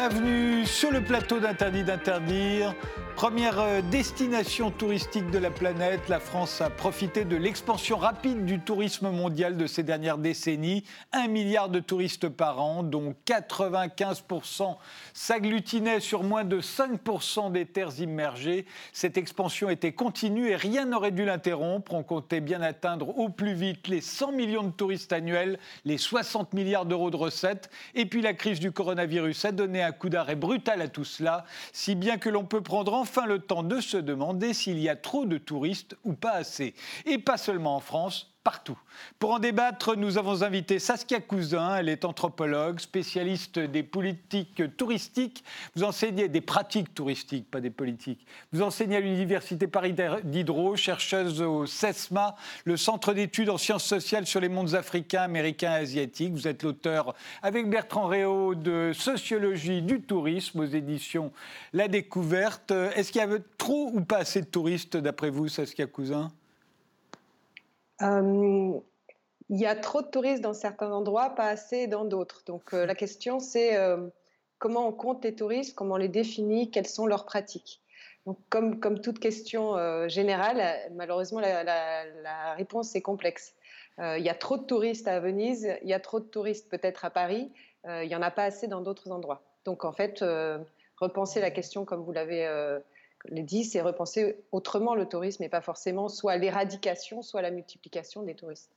Bienvenue sur le plateau d'Interdit d'interdire. Première euh, destination touristique de la planète, la France a profité de l'expansion rapide du tourisme mondial de ces dernières décennies. Un milliard de touristes par an, dont 95% s'agglutinaient sur moins de 5% des terres immergées. Cette expansion était continue et rien n'aurait dû l'interrompre. On comptait bien atteindre au plus vite les 100 millions de touristes annuels, les 60 milliards d'euros de recettes. Et puis la crise du coronavirus a donné un coup d'arrêt brutal à tout cela, si bien que l'on peut prendre en enfin le temps de se demander s'il y a trop de touristes ou pas assez. Et pas seulement en France, partout. Pour en débattre, nous avons invité Saskia Cousin, elle est anthropologue, spécialiste des politiques touristiques. Vous enseignez des pratiques touristiques, pas des politiques. Vous enseignez à l'Université Paris Diderot, chercheuse au CESMA, le Centre d'études en sciences sociales sur les mondes africains, américains et asiatiques. Vous êtes l'auteur, avec Bertrand Réau, de Sociologie du tourisme aux éditions La Découverte. Est-ce qu'il y avait trop ou pas assez de touristes, d'après vous, Saskia Cousin? Il y a trop de touristes dans certains endroits, pas assez dans d'autres. Donc euh, la question, c'est euh, comment on compte les touristes, comment on les définit, quelles sont leurs pratiques. Donc, comme, comme toute question générale, malheureusement, la, réponse est complexe. il y a trop de touristes à Venise, il y a trop de touristes peut-être à Paris, il n'y en a pas assez dans d'autres endroits. Donc en fait, repenser la question comme vous l'avez le dit, c'est repenser autrement le tourisme et pas forcément soit l'éradication, soit la multiplication des touristes.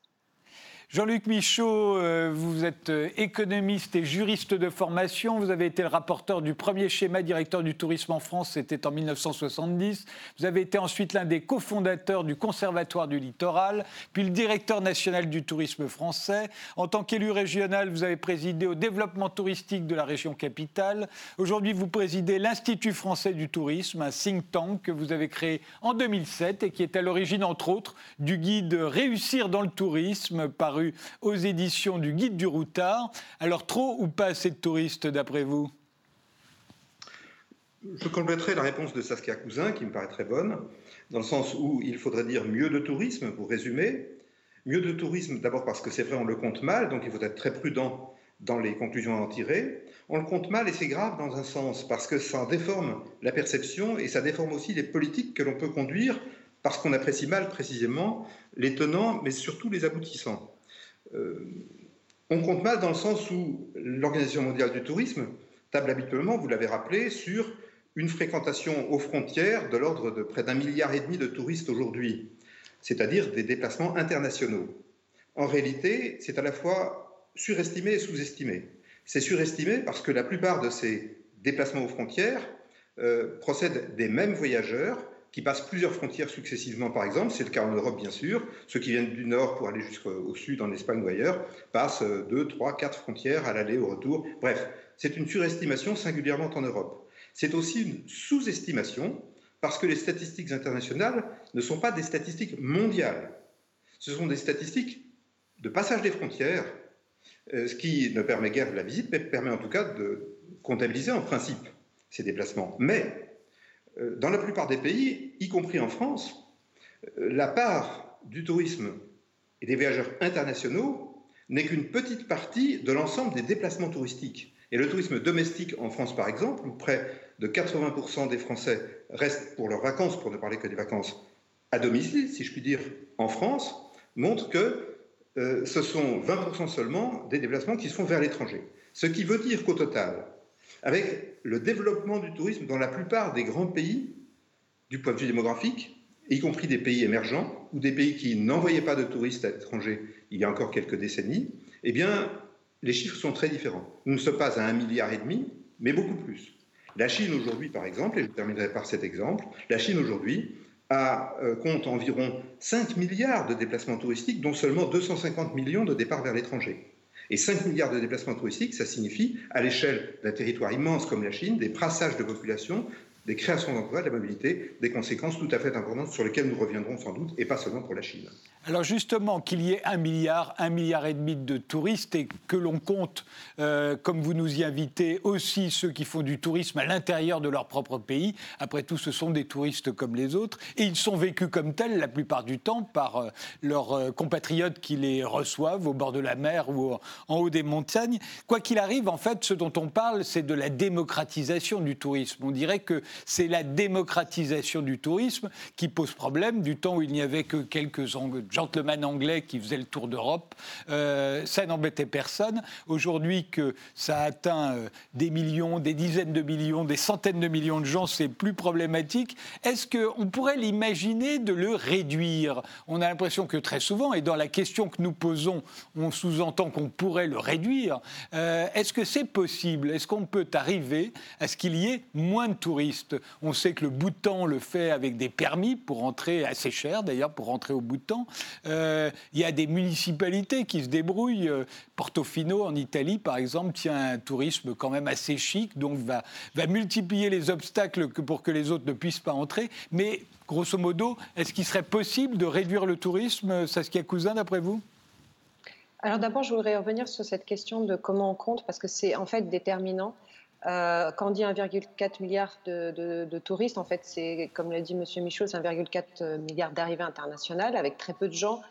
Jean-Luc Michaud, euh, vous êtes euh, économiste et juriste de formation. Vous avez été le rapporteur du premier schéma directeur du tourisme en France, c'était en 1970. Vous avez été ensuite l'un des cofondateurs du Conservatoire du littoral, puis le directeur national du tourisme français. En tant qu'élu régional, vous avez présidé au développement touristique de la région capitale. Aujourd'hui, vous présidez l'Institut français du tourisme, un think tank que vous avez créé en 2007 et qui est à l'origine, entre autres, du guide Réussir dans le tourisme paru aux éditions du Guide du Routard. Alors trop ou pas assez de touristes d'après vous? Je compléterai la réponse de Saskia Cousin qui me paraît très bonne, dans le sens où il faudrait dire mieux de tourisme, pour résumer. Mieux de tourisme d'abord parce que c'est vrai, on le compte mal, donc il faut être très prudent dans les conclusions à en tirer. On le compte mal et c'est grave dans un sens, parce que ça déforme la perception et ça déforme aussi les politiques que l'on peut conduire, parce qu'on apprécie mal précisément les tenants, mais surtout les aboutissants. Euh, on compte mal dans le sens où l'Organisation mondiale du tourisme table habituellement, vous l'avez rappelé, sur une fréquentation aux frontières de l'ordre de près d'un milliard et demi de touristes aujourd'hui, c'est-à-dire des déplacements internationaux. En réalité, c'est à la fois surestimé et sous-estimé. C'est surestimé parce que la plupart de ces déplacements aux frontières euh, procèdent des mêmes voyageurs qui passent plusieurs frontières successivement, par exemple. C'est le cas en Europe, bien sûr. Ceux qui viennent du nord pour aller jusqu'au sud, en Espagne ou ailleurs, passent deux, trois, quatre frontières à l'aller, au retour. Bref, c'est une surestimation, singulièrement en Europe. C'est aussi une sous-estimation, parce que les statistiques internationales ne sont pas des statistiques mondiales. Ce sont des statistiques de passage des frontières, euh, ce qui ne permet guère la visite, mais permet en tout cas de comptabiliser en principe ces déplacements. Mais euh, dans la plupart des pays, y compris en France, euh, la part du tourisme et des voyageurs internationaux n'est qu'une petite partie de l'ensemble des déplacements touristiques. Et le tourisme domestique en France, par exemple, où près de 80% des Français restent pour leurs vacances, pour ne parler que des vacances à domicile, si je puis dire, en France, montre que euh, ce sont 20% seulement des déplacements qui se font vers l'étranger. Ce qui veut dire qu'au total, avec le développement du tourisme dans la plupart des grands pays, du point de vue démographique, y compris des pays émergents ou des pays qui n'envoyaient pas de touristes à l'étranger il y a encore quelques décennies, eh bien, les chiffres sont très différents. Nous ne sommes pas à un milliard et demi, mais beaucoup plus. La Chine aujourd'hui, par exemple, et je terminerai par cet exemple, la Chine aujourd'hui euh, compte environ 5 milliards de déplacements touristiques, dont seulement 250 millions de départs vers l'étranger. Et 5 milliards de déplacements touristiques, ça signifie, à l'échelle d'un territoire immense comme la Chine, des brassages de population des créations d'emplois, de la mobilité, des conséquences tout à fait importantes sur lesquelles nous reviendrons sans doute, et pas seulement pour la Chine. Alors justement, qu'il y ait un milliard, un milliard et demi de touristes et que l'on compte, euh, comme vous nous y invitez, aussi ceux qui font du tourisme à l'intérieur de leur propre pays. Après tout, ce sont des touristes comme les autres et ils sont vécus comme tels la plupart du temps par euh, leurs euh, compatriotes qui les reçoivent au bord de la mer ou en haut des montagnes. Quoi qu'il arrive, en fait, ce dont on parle, c'est de la démocratisation du tourisme. On dirait que c'est la démocratisation du tourisme qui pose problème du temps où il n'y avait que quelques gentleman anglais qui faisait le tour d'Europe. Euh, ça n'embêtait personne. Aujourd'hui que ça atteint euh, des millions, des dizaines de millions, des centaines de millions de gens, c'est plus problématique. Est-ce qu'on pourrait l'imaginer de le réduire? On a l'impression que très souvent, et dans la question que nous posons, on sous-entend qu'on pourrait le réduire. Euh, est-ce que c'est possible? Est-ce qu'on peut arriver à ce qu'il y ait moins de touristes? On sait que le Bhoutan le fait avec des permis pour entrer, assez cher d'ailleurs, pour rentrer au Bhoutan. Euh, il y a des municipalités qui se débrouillent. Euh, Portofino, en Italie, par exemple, tient un tourisme quand même assez chic, donc va, va multiplier les obstacles pour que les autres ne puissent pas entrer. Mais grosso modo, est-ce qu'il serait possible de réduire le tourisme, Saskia Cousin, d'après vous? Alors d'abord, je voudrais revenir sur cette question de comment on compte, parce que c'est en fait déterminant. Euh, quand on dit 1,4 milliard de, touristes, en fait, c'est, comme l'a dit M. Michaud, c'est 1,4 milliard d'arrivées internationales avec très peu de gens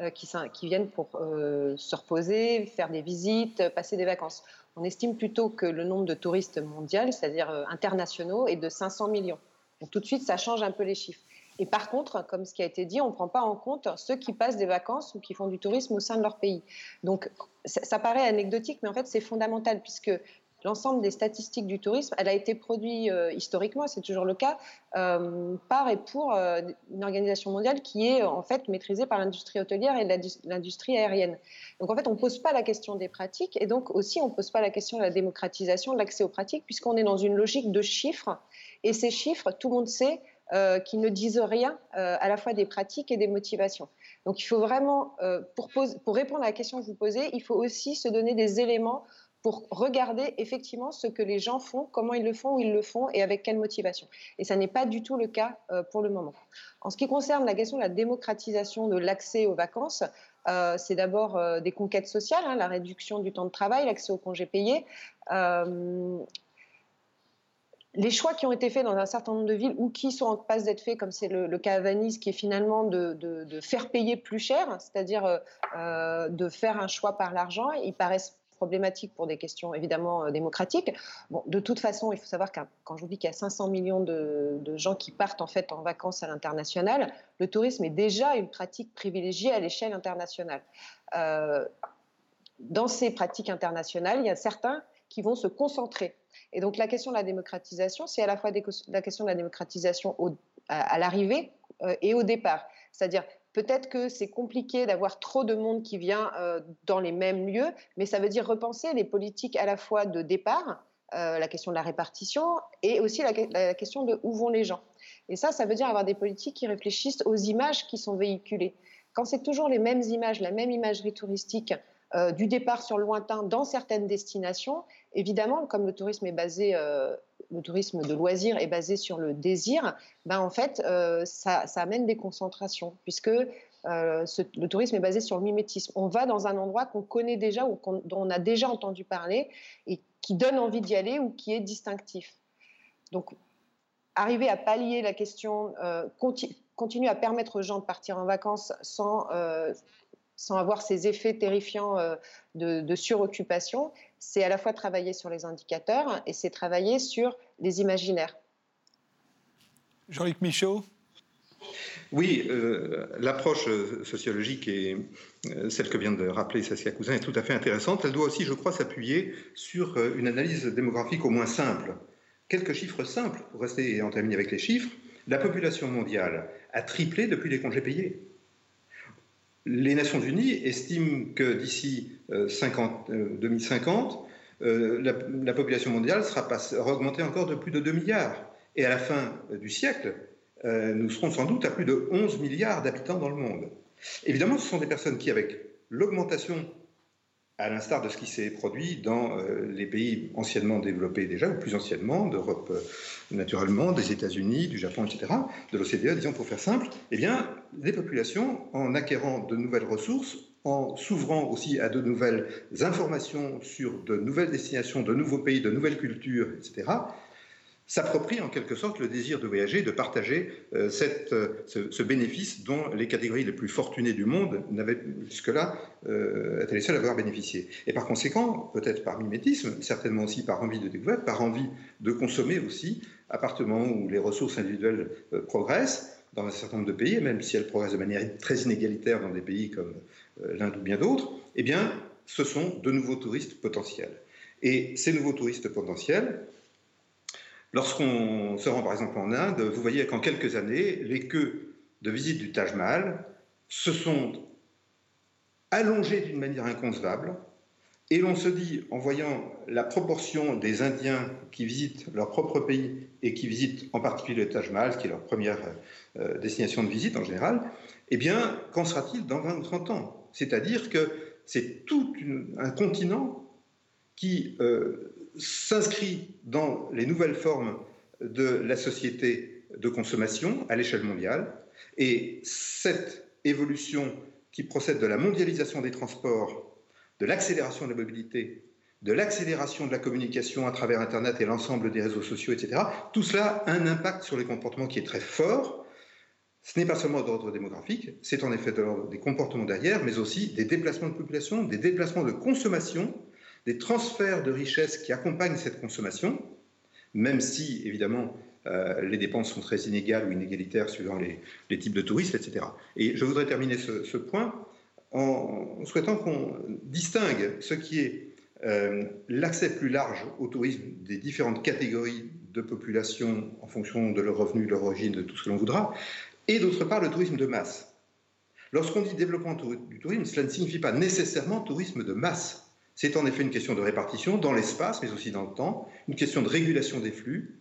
euh, qui, viennent pour euh, se reposer, faire des visites, passer des vacances. On estime plutôt que le nombre de touristes mondiaux, c'est-à-dire internationaux, est de 500 millions. Donc tout de suite, ça change un peu les chiffres. Et par contre, comme ce qui a été dit, on ne prend pas en compte ceux qui passent des vacances ou qui font du tourisme au sein de leur pays. Donc ça, ça paraît anecdotique, mais en fait c'est fondamental puisque l'ensemble des statistiques du tourisme, elle a été produite euh, historiquement, c'est toujours le cas, euh, par et pour euh, une organisation mondiale qui est en fait maîtrisée par l'industrie hôtelière et l'industrie aérienne. Donc en fait, on ne pose pas la question des pratiques et donc aussi on ne pose pas la question de la démocratisation de l'accès aux pratiques puisqu'on est dans une logique de chiffres et ces chiffres, tout le monde sait, qui ne disent rien à la fois des pratiques et des motivations. Donc il faut vraiment, pour, pour, répondre à la question que vous posez, il faut aussi se donner des éléments pour regarder effectivement ce que les gens font, comment ils le font, où ils le font et avec quelle motivation. Et ça n'est pas du tout le cas euh, pour le moment. En ce qui concerne la question de la démocratisation de l'accès aux vacances, euh, c'est d'abord euh, des conquêtes sociales, hein, la réduction du temps de travail, l'accès aux congés payés. les choix qui ont été faits dans un certain nombre de villes ou qui sont en passe d'être faits, comme c'est le, cas à Venise, qui est finalement de, de faire payer plus cher, c'est-à-dire de faire un choix par l'argent, ils paraissent problématique pour des questions évidemment euh, démocratiques. Bon, de toute façon, il faut savoir que quand je vous dis qu'il y a 500 millions de, gens qui partent en fait en vacances à l'international, le tourisme est déjà une pratique privilégiée à l'échelle internationale. Euh, dans ces pratiques internationales, il y a certains qui vont se concentrer. Et donc la question de la démocratisation, c'est à la fois la question de la démocratisation à, l'arrivée euh, et au départ. C'est-à-dire Peut-être que c'est compliqué d'avoir trop de monde qui vient euh, dans les mêmes lieux, mais ça veut dire repenser les politiques à la fois de départ, euh, la question de la répartition, et aussi la, question de où vont les gens. Et ça, ça veut dire avoir des politiques qui réfléchissent aux images qui sont véhiculées. Quand c'est toujours les mêmes images, la même imagerie touristique, euh, du départ sur le lointain dans certaines destinations, évidemment, comme le tourisme est basé le tourisme de loisirs est basé sur le désir, ben en fait, euh, ça, amène des concentrations, puisque euh, le tourisme est basé sur le mimétisme. On va dans un endroit qu'on connaît déjà ou dont on a déjà entendu parler et qui donne envie d'y aller ou qui est distinctif. Donc, arriver à pallier la question, euh, continuer à permettre aux gens de partir en vacances sans sans avoir ces effets terrifiants de, suroccupation, c'est à la fois travailler sur les indicateurs et c'est travailler sur les imaginaires. Jean-Luc Michaud? Oui, euh, l'approche euh, sociologique et euh, celle que vient de rappeler Saskia Cousin est tout à fait intéressante. Elle doit aussi, je crois, s'appuyer sur une analyse démographique au moins simple. Quelques chiffres simples, pour rester et en terminer avec les chiffres. La population mondiale a triplé depuis les congés payés. Les Nations Unies estiment que d'ici 2050, euh, euh, euh, la, population mondiale sera, augmentée encore de plus de 2 milliards. Et à la fin du siècle, nous serons sans doute à plus de 11 milliards d'habitants dans le monde. Évidemment, ce sont des personnes qui, avec l'augmentation à l'instar de ce qui s'est produit dans euh, les pays anciennement développés déjà, ou plus anciennement, d'Europe euh, naturellement, des États-Unis, du Japon, etc., de l'OCDE, disons pour faire simple, eh bien, les populations, en acquérant de nouvelles ressources, en s'ouvrant aussi à de nouvelles informations sur de nouvelles destinations, de nouveaux pays, de nouvelles cultures, etc., s'approprie en quelque sorte le désir de voyager, de partager euh, cette, euh, ce, bénéfice dont les catégories les plus fortunées du monde n'avaient jusque-là euh, été les seules à avoir bénéficié. Et par conséquent, peut-être par mimétisme, certainement aussi par envie de découverte, par envie de consommer aussi, à où les ressources individuelles progressent, dans un certain nombre de pays, même si elles progressent de manière très inégalitaire dans des pays comme l'Inde ou bien d'autres, eh bien, ce sont de nouveaux touristes potentiels. Et ces nouveaux touristes potentiels, Lorsqu'on se rend par exemple en Inde, vous voyez qu'en quelques années, les queues de visite du Taj Mahal se sont allongées d'une manière inconcevable. Et l'on se dit, en voyant la proportion des Indiens qui visitent leur propre pays et qui visitent en particulier le Taj Mahal, qui est leur première euh, destination de visite en général, eh bien, qu'en sera-t-il dans 20 ou 30 ans? C'est-à-dire que c'est tout un continent qui euh, s'inscrit dans les nouvelles formes de la société de consommation à l'échelle mondiale. Et cette évolution qui procède de la mondialisation des transports, de l'accélération de la mobilité, de l'accélération de la communication à travers Internet et l'ensemble des réseaux sociaux, etc., tout cela a un impact sur les comportements qui est très fort. Ce n'est pas seulement d'ordre démographique, c'est en effet de l'ordre des comportements derrière, mais aussi des déplacements de population, des déplacements de consommation des transferts de richesses qui accompagnent cette consommation, même si, évidemment, euh, les dépenses sont très inégales ou inégalitaires suivant les, types de touristes, etc. Et je voudrais terminer ce, point en souhaitant qu'on distingue ce qui est euh, l'accès plus large au tourisme des différentes catégories de population en fonction de leur revenu, de leur origine, de tout ce que l'on voudra, et d'autre part le tourisme de masse. Lorsqu'on dit développement du tourisme, cela ne signifie pas nécessairement tourisme de masse. C'est en effet une question de répartition dans l'espace, mais aussi dans le temps, une question de régulation des flux,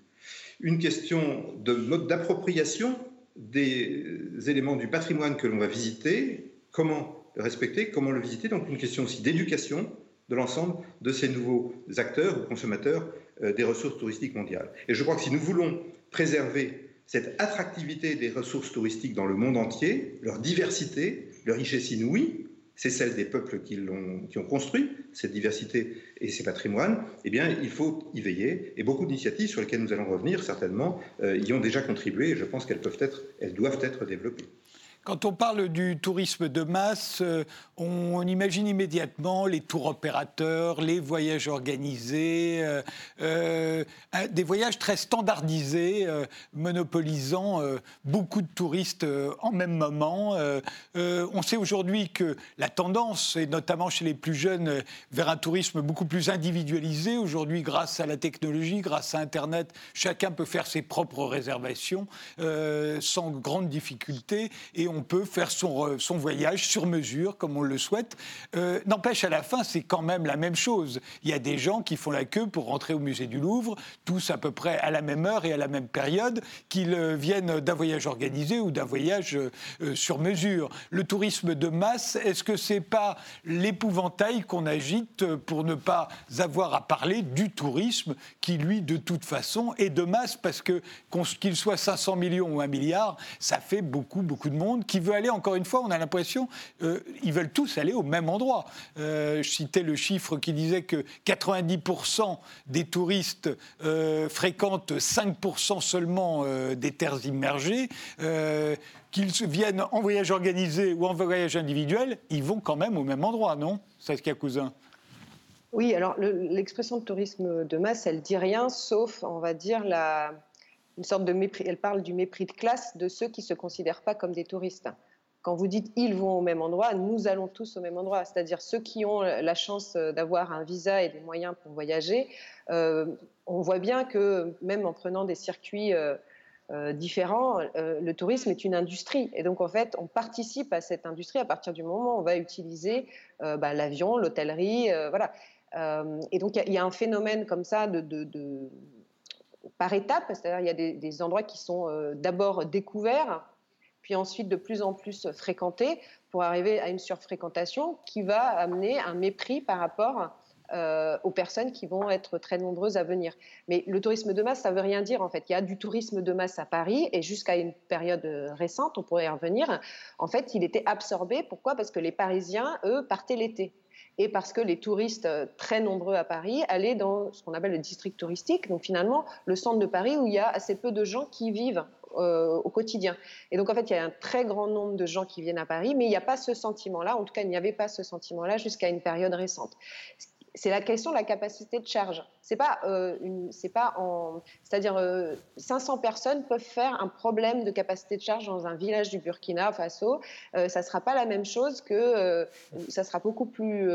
une question de mode d'appropriation des éléments du patrimoine que l'on va visiter, comment le respecter, comment le visiter, donc une question aussi d'éducation de l'ensemble de ces nouveaux acteurs ou consommateurs euh, des ressources touristiques mondiales. Et je crois que si nous voulons préserver cette attractivité des ressources touristiques dans le monde entier, leur diversité, leur richesse inouïe, c'est celle des peuples qui, ont, qui ont construit cette diversité et ces patrimoines, eh bien, il faut y veiller. Et beaucoup d'initiatives sur lesquelles nous allons revenir, certainement, euh, y ont déjà contribué et je pense qu'elles peuvent être, elles doivent être développées. Quand on parle du tourisme de masse, euh, on imagine immédiatement les tours opérateurs, les voyages organisés, euh, euh, des voyages très standardisés, monopolisant beaucoup de touristes en même moment. on sait aujourd'hui que la tendance, et notamment chez les plus jeunes, vers un tourisme beaucoup plus individualisé. Aujourd'hui, grâce à la technologie, grâce à Internet, chacun peut faire ses propres réservations sans grande difficulté. On peut faire son, euh, son voyage sur mesure, comme on le souhaite. Euh, n'empêche, à la fin, c'est quand même la même chose. Il y a des gens qui font la queue pour rentrer au musée du Louvre, tous à peu près à la même heure et à la même période, qu'ils euh, viennent d'un voyage organisé ou d'un voyage sur mesure. Le tourisme de masse, est-ce que c'est pas l'épouvantail qu'on agite pour ne pas avoir à parler du tourisme qui, lui, de toute façon, est de masse? Parce que qu'il soit 500 millions ou un milliard, ça fait beaucoup, beaucoup de monde qui veut aller, encore une fois, on a l'impression, euh, ils veulent tous aller au même endroit. Euh, je citais le chiffre qui disait que 90% des touristes euh, fréquentent 5% seulement des terres immergées. Qu'ils viennent en voyage organisé ou en voyage individuel, ils vont quand même au même endroit, non? Saskia Cousin. Oui, alors l'expression de tourisme de masse, elle dit rien, sauf, on va dire, la, une sorte de mépris. Elle parle du mépris de classe de ceux qui ne se considèrent pas comme des touristes. Quand vous dites ils vont au même endroit, nous allons tous au même endroit. C'est-à-dire ceux qui ont la chance d'avoir un visa et des moyens pour voyager, euh, on voit bien que même en prenant des circuits euh, euh, différents, le tourisme est une industrie. Et donc en fait, on participe à cette industrie à partir du moment où on va utiliser bah, l'avion, l'hôtellerie, voilà. et donc il y, a un phénomène comme ça de par étapes, c'est-à-dire il y a des, endroits qui sont euh, d'abord découverts, puis ensuite de plus en plus fréquenté, pour arriver à une surfréquentation qui va amener un mépris par rapport euh, aux personnes qui vont être très nombreuses à venir. Mais le tourisme de masse, ça veut rien dire en fait. Il y a du tourisme de masse à Paris et jusqu'à une période récente, on pourrait y revenir. En fait, il était absorbé. Pourquoi? Parce que les Parisiens, eux, partaient l'été et parce que les touristes euh, très nombreux à Paris allaient dans ce qu'on appelle le district touristique, donc finalement le centre de Paris où il y a assez peu de gens qui vivent euh, au quotidien. Et donc en fait, il y a un très grand nombre de gens qui viennent à Paris, mais il n'y a pas ce sentiment-là, en tout cas il n'y avait pas ce sentiment-là jusqu'à une période récente c'est la question de la capacité de charge. C'est pas euh, c'est pas en, c'est-à-dire 500 euh, personnes peuvent faire un problème de capacité de charge dans un village du Burkina Faso. Euh, ça sera pas la même chose que, ça sera beaucoup plus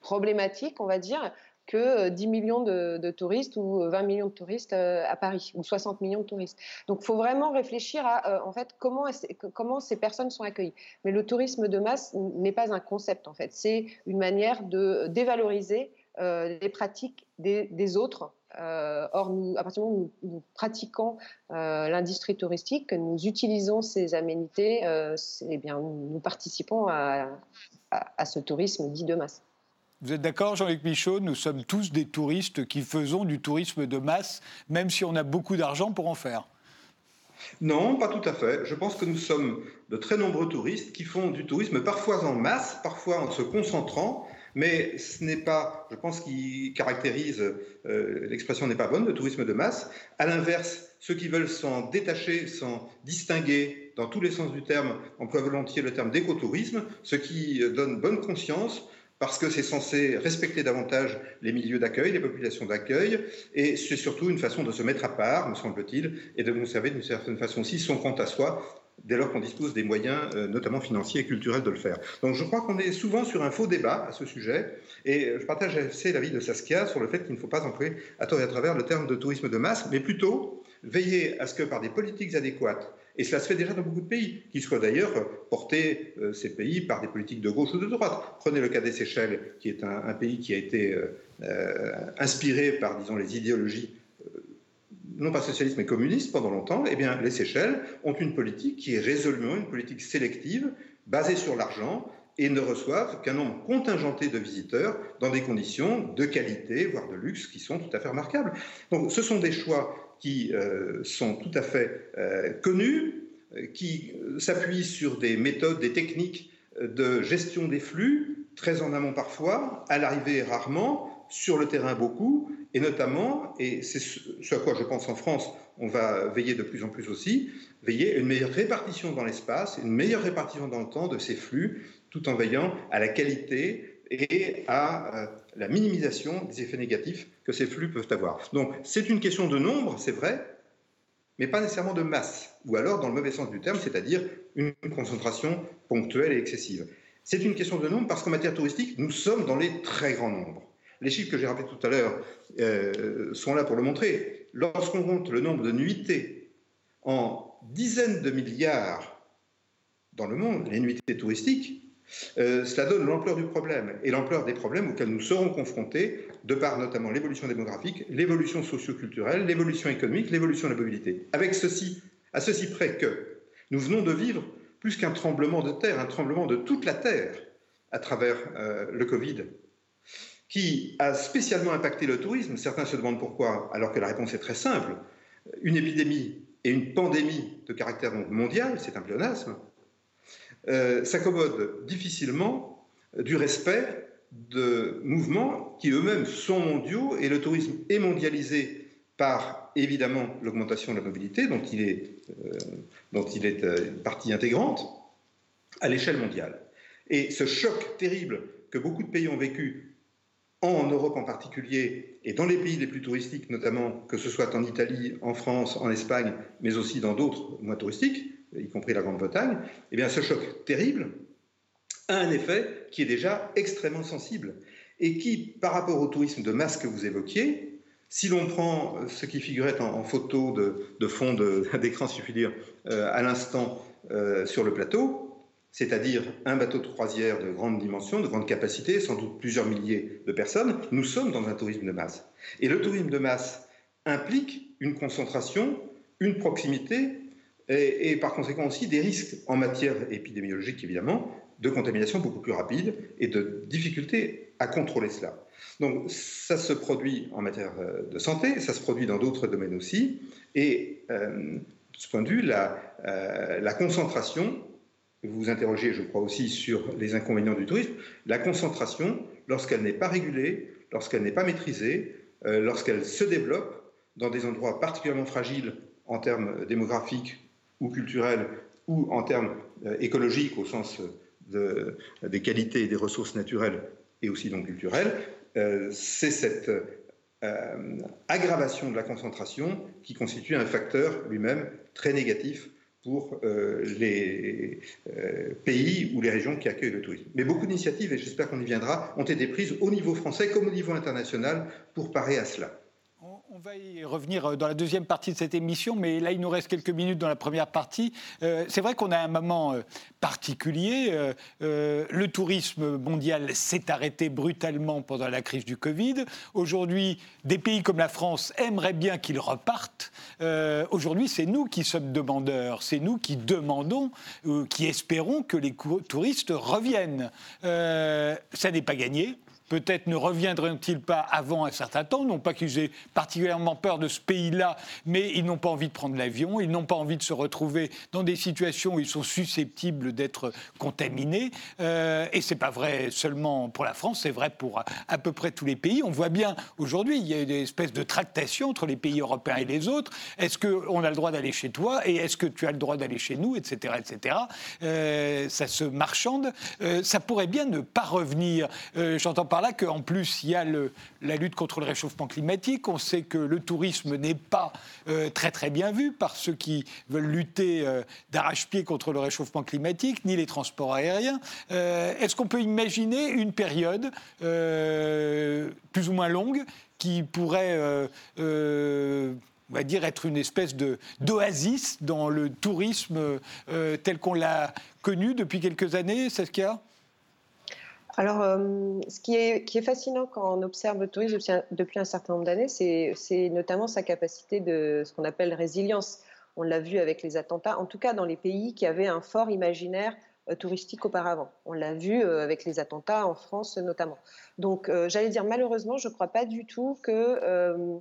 problématique, on va dire, que 10 euh, millions de, touristes ou 20 euh, millions de touristes euh, à Paris ou 60 millions de touristes. Donc, il faut vraiment réfléchir à en fait comment, ces personnes sont accueillies. Mais le tourisme de masse n'est pas un concept en fait, c'est une manière de dévaloriser les pratiques des, autres. or, à partir du moment où nous, pratiquons l'industrie touristique, que nous utilisons ces aménités, eh bien, nous participons à ce tourisme dit de masse. Vous êtes d'accord, Jean-Luc Michaud? Nous sommes tous des touristes qui faisons du tourisme de masse, même si on a beaucoup d'argent pour en faire. Non, pas tout à fait. Je pense que nous sommes de très nombreux touristes qui font du tourisme parfois en masse, parfois en se concentrant, mais ce n'est pas, je pense, qui caractérise, euh, l'expression n'est pas bonne, le tourisme de masse. À l'inverse, ceux qui veulent s'en détacher, s'en distinguer, dans tous les sens du terme, emploient volontiers le terme d'écotourisme, ce qui donne bonne conscience parce que c'est censé respecter davantage les milieux d'accueil, les populations d'accueil, et c'est surtout une façon de se mettre à part, me semble-t-il, et de conserver d'une certaine façon aussi son compte à soi, dès lors qu'on dispose des moyens, euh, notamment financiers et culturels, de le faire. Donc je crois qu'on est souvent sur un faux débat à ce sujet, et je partage assez l'avis de Saskia sur le fait qu'il ne faut pas employer à tort et à travers le terme de tourisme de masse, mais plutôt veiller à ce que par des politiques adéquates, et cela se fait déjà dans beaucoup de pays, qui soient d'ailleurs portés, euh, ces pays, par des politiques de gauche ou de droite. Prenez le cas des Seychelles, qui est un, pays qui a été euh, euh, inspiré par, disons, les idéologies, non pas socialistes, mais communistes pendant longtemps. Eh bien, les Seychelles ont une politique qui est résolument une politique sélective, basée sur l'argent, et ne reçoivent qu'un nombre contingenté de visiteurs dans des conditions de qualité, voire de luxe, qui sont tout à fait remarquables. Donc ce sont des choix qui euh, sont tout à fait euh, connus, euh, qui s'appuient sur des méthodes, des techniques de gestion des flux, très en amont parfois, à l'arrivée rarement, sur le terrain beaucoup, et notamment, et c'est ce à quoi je pense en France, on va veiller de plus en plus aussi, veiller à une meilleure répartition dans l'espace, une meilleure répartition dans le temps de ces flux, tout en veillant à la qualité et à la minimisation des effets négatifs que ces flux peuvent avoir. Donc c'est une question de nombre, c'est vrai, mais pas nécessairement de masse, ou alors dans le mauvais sens du terme, c'est-à-dire une concentration ponctuelle et excessive. C'est une question de nombre parce qu'en matière touristique, nous sommes dans les très grands nombres. Les chiffres que j'ai rappelés tout à l'heure euh, sont là pour le montrer. Lorsqu'on compte le nombre de nuitées en dizaines de milliards dans le monde, les nuitées touristiques, euh, cela donne l'ampleur du problème et l'ampleur des problèmes auxquels nous serons confrontés, de par notamment l'évolution démographique, l'évolution socioculturelle, l'évolution économique, l'évolution de la mobilité. Avec ceci, à ceci près que nous venons de vivre plus qu'un tremblement de terre, un tremblement de toute la terre à travers euh, le Covid, qui a spécialement impacté le tourisme. Certains se demandent pourquoi, alors que la réponse est très simple. Une épidémie et une pandémie de caractère mondial, c'est un pléonasme, euh, s'accommodent difficilement du respect de mouvements qui eux-mêmes sont mondiaux et le tourisme est mondialisé par évidemment l'augmentation de la mobilité dont il est, euh, dont il est euh, partie intégrante à l'échelle mondiale. Et ce choc terrible que beaucoup de pays ont vécu, en Europe en particulier, et dans les pays les plus touristiques notamment, que ce soit en Italie, en France, en Espagne, mais aussi dans d'autres moins touristiques, y compris la Grande-Bretagne, eh bien, ce choc terrible a un effet qui est déjà extrêmement sensible et qui, par rapport au tourisme de masse que vous évoquiez, si l'on prend ce qui figurait en, photo de, fond d'écran, si je puis dire, à l'instant euh, sur le plateau, c'est-à-dire un bateau de croisière de grande dimension, de grande capacité, sans doute plusieurs milliers de personnes, nous sommes dans un tourisme de masse. Et le tourisme de masse implique une concentration, une proximité et, par conséquent aussi des risques en matière épidémiologique, évidemment, de contamination beaucoup plus rapide et de difficulté à contrôler cela. Donc ça se produit en matière euh, de santé, ça se produit dans d'autres domaines aussi, et euh, de ce point de vue, euh, la concentration, vous vous interrogez, je crois aussi, sur les inconvénients du tourisme, la concentration, lorsqu'elle n'est pas régulée, lorsqu'elle n'est pas maîtrisée, lorsqu'elle se développe dans des endroits particulièrement fragiles en termes démographiques ou culturels ou en termes écologiques au sens de, des qualités et des ressources naturelles et aussi donc culturelles, euh, c'est cette euh, aggravation de la concentration qui constitue un facteur lui-même très négatif pour euh, les pays ou les régions qui accueillent le tourisme. Mais beaucoup d'initiatives, et j'espère qu'on y viendra, ont été prises au niveau français comme au niveau international pour parer à cela. On va y revenir euh, dans la deuxième partie de cette émission, mais là, il nous reste quelques minutes dans la première partie. Euh, c'est vrai qu'on a un moment euh, particulier. le tourisme mondial s'est arrêté brutalement pendant la crise du Covid. Aujourd'hui, des pays comme la France aimeraient bien qu'il reparte. Aujourd'hui, c'est nous qui sommes demandeurs, c'est nous qui demandons, qui espérons que les touristes reviennent. ça n'est pas gagné. Peut-être ne reviendront-ils pas avant un certain temps, non pas qu'ils aient particulièrement peur de ce pays-là, mais ils n'ont pas envie de prendre l'avion, ils n'ont pas envie de se retrouver dans des situations où ils sont susceptibles d'être contaminés. Euh, et c'est pas vrai seulement pour la France, c'est vrai pour à, peu près tous les pays. On voit bien aujourd'hui, il y a une espèce de tractation entre les pays européens et les autres. Est-ce qu'on a le droit d'aller chez toi et est-ce que tu as le droit d'aller chez nous, etc., etc. Euh, ça se marchande. Euh, ça pourrait bien ne pas revenir. Euh, j'entends pas là qu'en plus, il y a la lutte contre le réchauffement climatique. On sait que le tourisme n'est pas euh, très très bien vu par ceux qui veulent lutter euh, d'arrache-pied contre le réchauffement climatique, ni les transports aériens. Euh, est-ce qu'on peut imaginer une période plus ou moins longue qui pourrait dire, être une espèce d'oasis dans le tourisme tel qu'on l'a connu depuis quelques années, c'est ce qu'il y a alors, euh, ce qui est, fascinant quand on observe le tourisme depuis un certain nombre d'années, c'est notamment sa capacité de ce qu'on appelle résilience. On l'a vu avec les attentats, en tout cas dans les pays qui avaient un fort imaginaire euh, touristique auparavant. On l'a vu euh, avec les attentats en France notamment. Donc, j'allais dire, malheureusement, je ne crois pas du tout que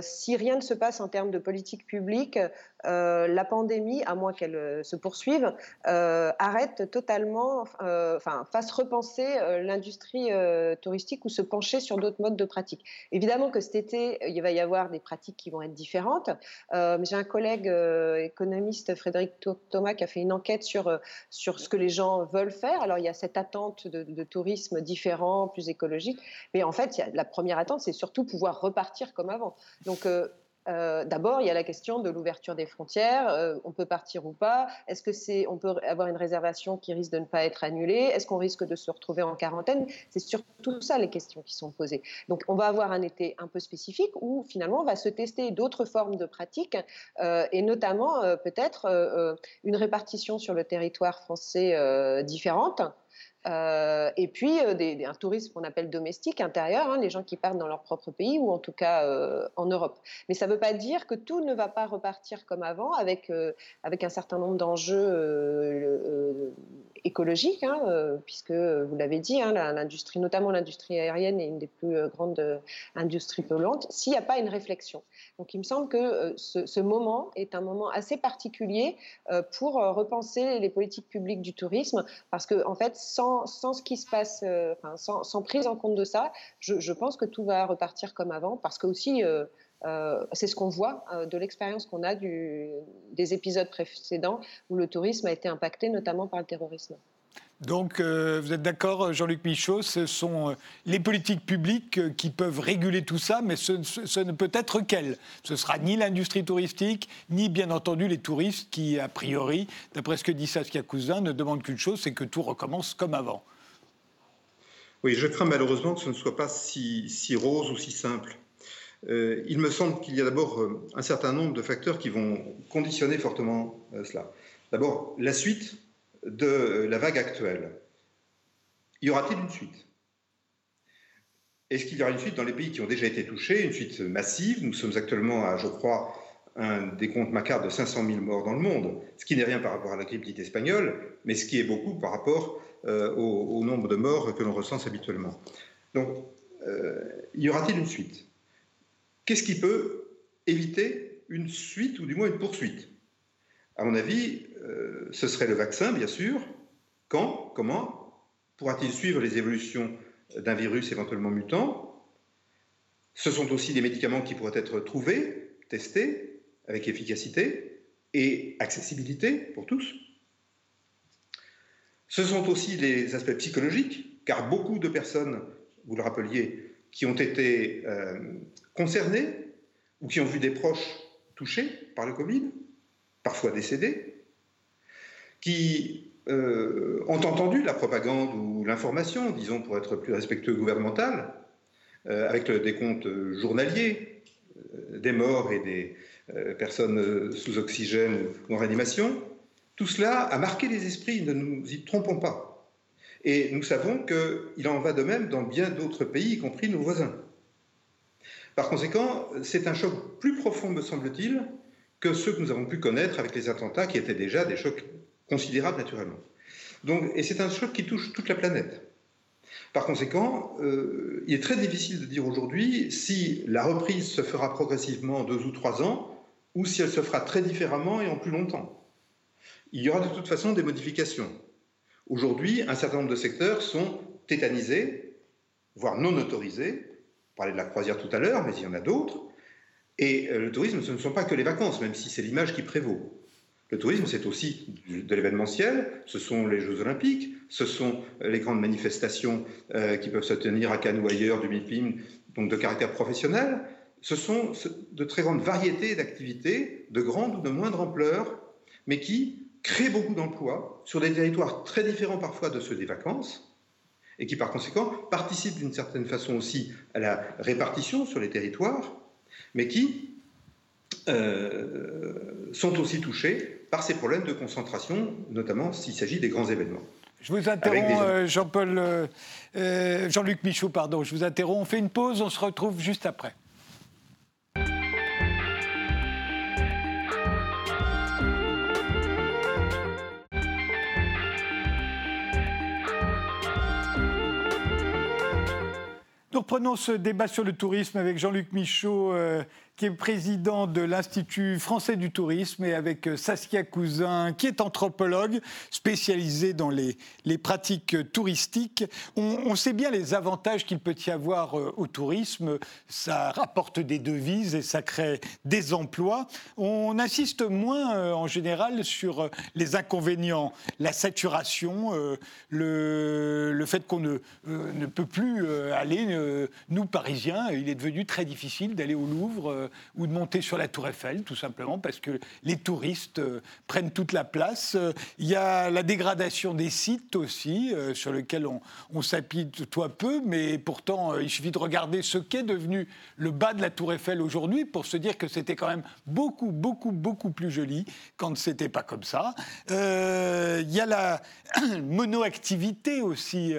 si rien ne se passe en termes de politique publique, euh, la pandémie, à moins qu'elle euh, se poursuive, euh, arrête totalement, enfin, fasse repenser l'industrie touristique ou se pencher sur d'autres modes de pratique. Évidemment que cet été, il va y avoir des pratiques qui vont être différentes. J'ai un collègue économiste, Frédéric Thomas, qui a fait une enquête sur, sur ce que les gens veulent faire. Alors, il y a cette attente de, tourisme différent, plus écologique. Mais en fait, la première attente, c'est surtout pouvoir repartir comme avant. Donc, euh, d'abord, il y a la question de l'ouverture des frontières. Euh, on peut partir ou pas Est-ce que c'est, on peut avoir une réservation qui risque de ne pas être annulée? Est-ce qu'on risque de se retrouver en quarantaine? C'est surtout ça les questions qui sont posées. Donc, on va avoir un été un peu spécifique où finalement on va se tester d'autres formes de pratiques euh, et notamment peut-être une répartition sur le territoire français différente. Euh, et puis euh, un tourisme qu'on appelle domestique, intérieur, hein, les gens qui partent dans leur propre pays ou en tout cas euh, en Europe. Mais ça ne veut pas dire que tout ne va pas repartir comme avant avec, avec un certain nombre d'enjeux écologiques, hein, puisque vous l'avez dit, hein, notamment l'industrie aérienne, est une des plus grandes industries polluantes, s'il n'y a pas une réflexion. Donc il me semble que ce, moment est un moment assez particulier pour repenser les politiques publiques du tourisme, parce que fait, sans sans, ce qui se passe, euh, sans, prise en compte de ça, je, pense que tout va repartir comme avant, parce que aussi, euh, euh, c'est ce qu'on voit de l'expérience qu'on a des épisodes précédents où le tourisme a été impacté notamment par le terrorisme. Donc, vous êtes d'accord, Jean-Luc Michaud, ce sont les politiques publiques qui peuvent réguler tout ça, mais ce, ne peut être qu'elles. Ce sera ni l'industrie touristique, ni bien entendu les touristes qui, a priori, d'après ce que dit Saskia Cousin, ne demandent qu'une chose, c'est que tout recommence comme avant. Oui, je crains malheureusement que ce ne soit pas si rose ou si simple. il me semble qu'il y a d'abord un certain nombre de facteurs qui vont conditionner fortement cela. D'abord, la suite de la vague actuelle. Y aura-t-il une suite? Est-ce qu'il y aura une suite dans les pays qui ont déjà été touchés, une suite massive? Nous sommes actuellement à, je crois, un décompte macabre de 500 000 morts dans le monde, ce qui n'est rien par rapport à la grippe dite espagnole, mais ce qui est beaucoup par rapport euh, au, nombre de morts que l'on recense habituellement. Donc, euh, y aura-t-il une suite? Qu'est-ce qui peut éviter une suite ou du moins une poursuite? À mon avis, euh, ce serait le vaccin, bien sûr. Quand Comment Pourra-t-il suivre les évolutions d'un virus éventuellement mutant? Ce sont aussi des médicaments qui pourraient être trouvés, testés, avec efficacité et accessibilité pour tous. Ce sont aussi les aspects psychologiques, car beaucoup de personnes, vous le rappeliez, qui ont été euh, concernés ou qui ont vu des proches touchés par le Covid, parfois décédés, qui euh, ont entendu la propagande ou l'information, disons pour être plus respectueux gouvernemental, euh, avec le décompte journalier des morts et des personnes sous oxygène ou en réanimation, tout cela a marqué les esprits, ne nous y trompons pas. Et nous savons qu'il en va de même dans bien d'autres pays, y compris nos voisins. Par conséquent, c'est un choc plus profond, me semble-t-il, que ceux que nous avons pu connaître avec les attentats, qui étaient déjà des chocs considérables naturellement. Donc, et c'est un choc qui touche toute la planète. Par conséquent, euh, il est très difficile de dire aujourd'hui si la reprise se fera progressivement en deux ou trois ans, ou si elle se fera très différemment et en plus longtemps. Il y aura de toute façon des modifications. Aujourd'hui, un certain nombre de secteurs sont tétanisés, voire non autorisés. On parlait de la croisière tout à l'heure, mais il y en a d'autres. Et euh, le tourisme, ce ne sont pas que les vacances, même si c'est l'image qui prévaut. Le tourisme, c'est aussi de l'événementiel, ce sont les Jeux Olympiques, ce sont les grandes manifestations euh, qui peuvent se tenir à Cannes ou ailleurs du MIPIM, donc de caractère professionnel. Ce sont de très grandes variétés d'activités, de grande ou de moindre ampleur, mais qui crée beaucoup d'emplois sur des territoires très différents parfois de ceux des vacances, et qui par conséquent participent d'une certaine façon aussi à la répartition sur les territoires, mais qui euh, sont aussi touchés par ces problèmes de concentration, notamment s'il s'agit des grands événements. Je vous interromps, euh, Jean-Paul, euh, Jean-Luc Michaud, pardon. Je vous interromps. On fait une pause. On se retrouve juste après. Nous reprenons ce débat sur le tourisme avec Jean-Luc Michaud, euh, qui est président de l'Institut français du tourisme, et avec euh, Saskia Cousin, qui est anthropologue spécialisée dans les, les pratiques touristiques. On, sait bien les avantages qu'il peut y avoir euh, au tourisme. Ça rapporte des devises et ça crée des emplois. On insiste moins euh, en général sur les inconvénients, la saturation, le, le, fait qu'on ne, ne peut plus aller, nous Parisiens, il est devenu très difficile d'aller au Louvre ou de monter sur la Tour Eiffel, tout simplement parce que les touristes euh, prennent toute la place. Euh, il y a la dégradation des sites aussi, sur lesquels on, on toi peu, mais pourtant, il suffit de regarder ce qu'est devenu le bas de la Tour Eiffel aujourd'hui pour se dire que c'était quand même beaucoup, beaucoup, beaucoup plus joli quand c'était pas comme ça. il y a la monoactivité aussi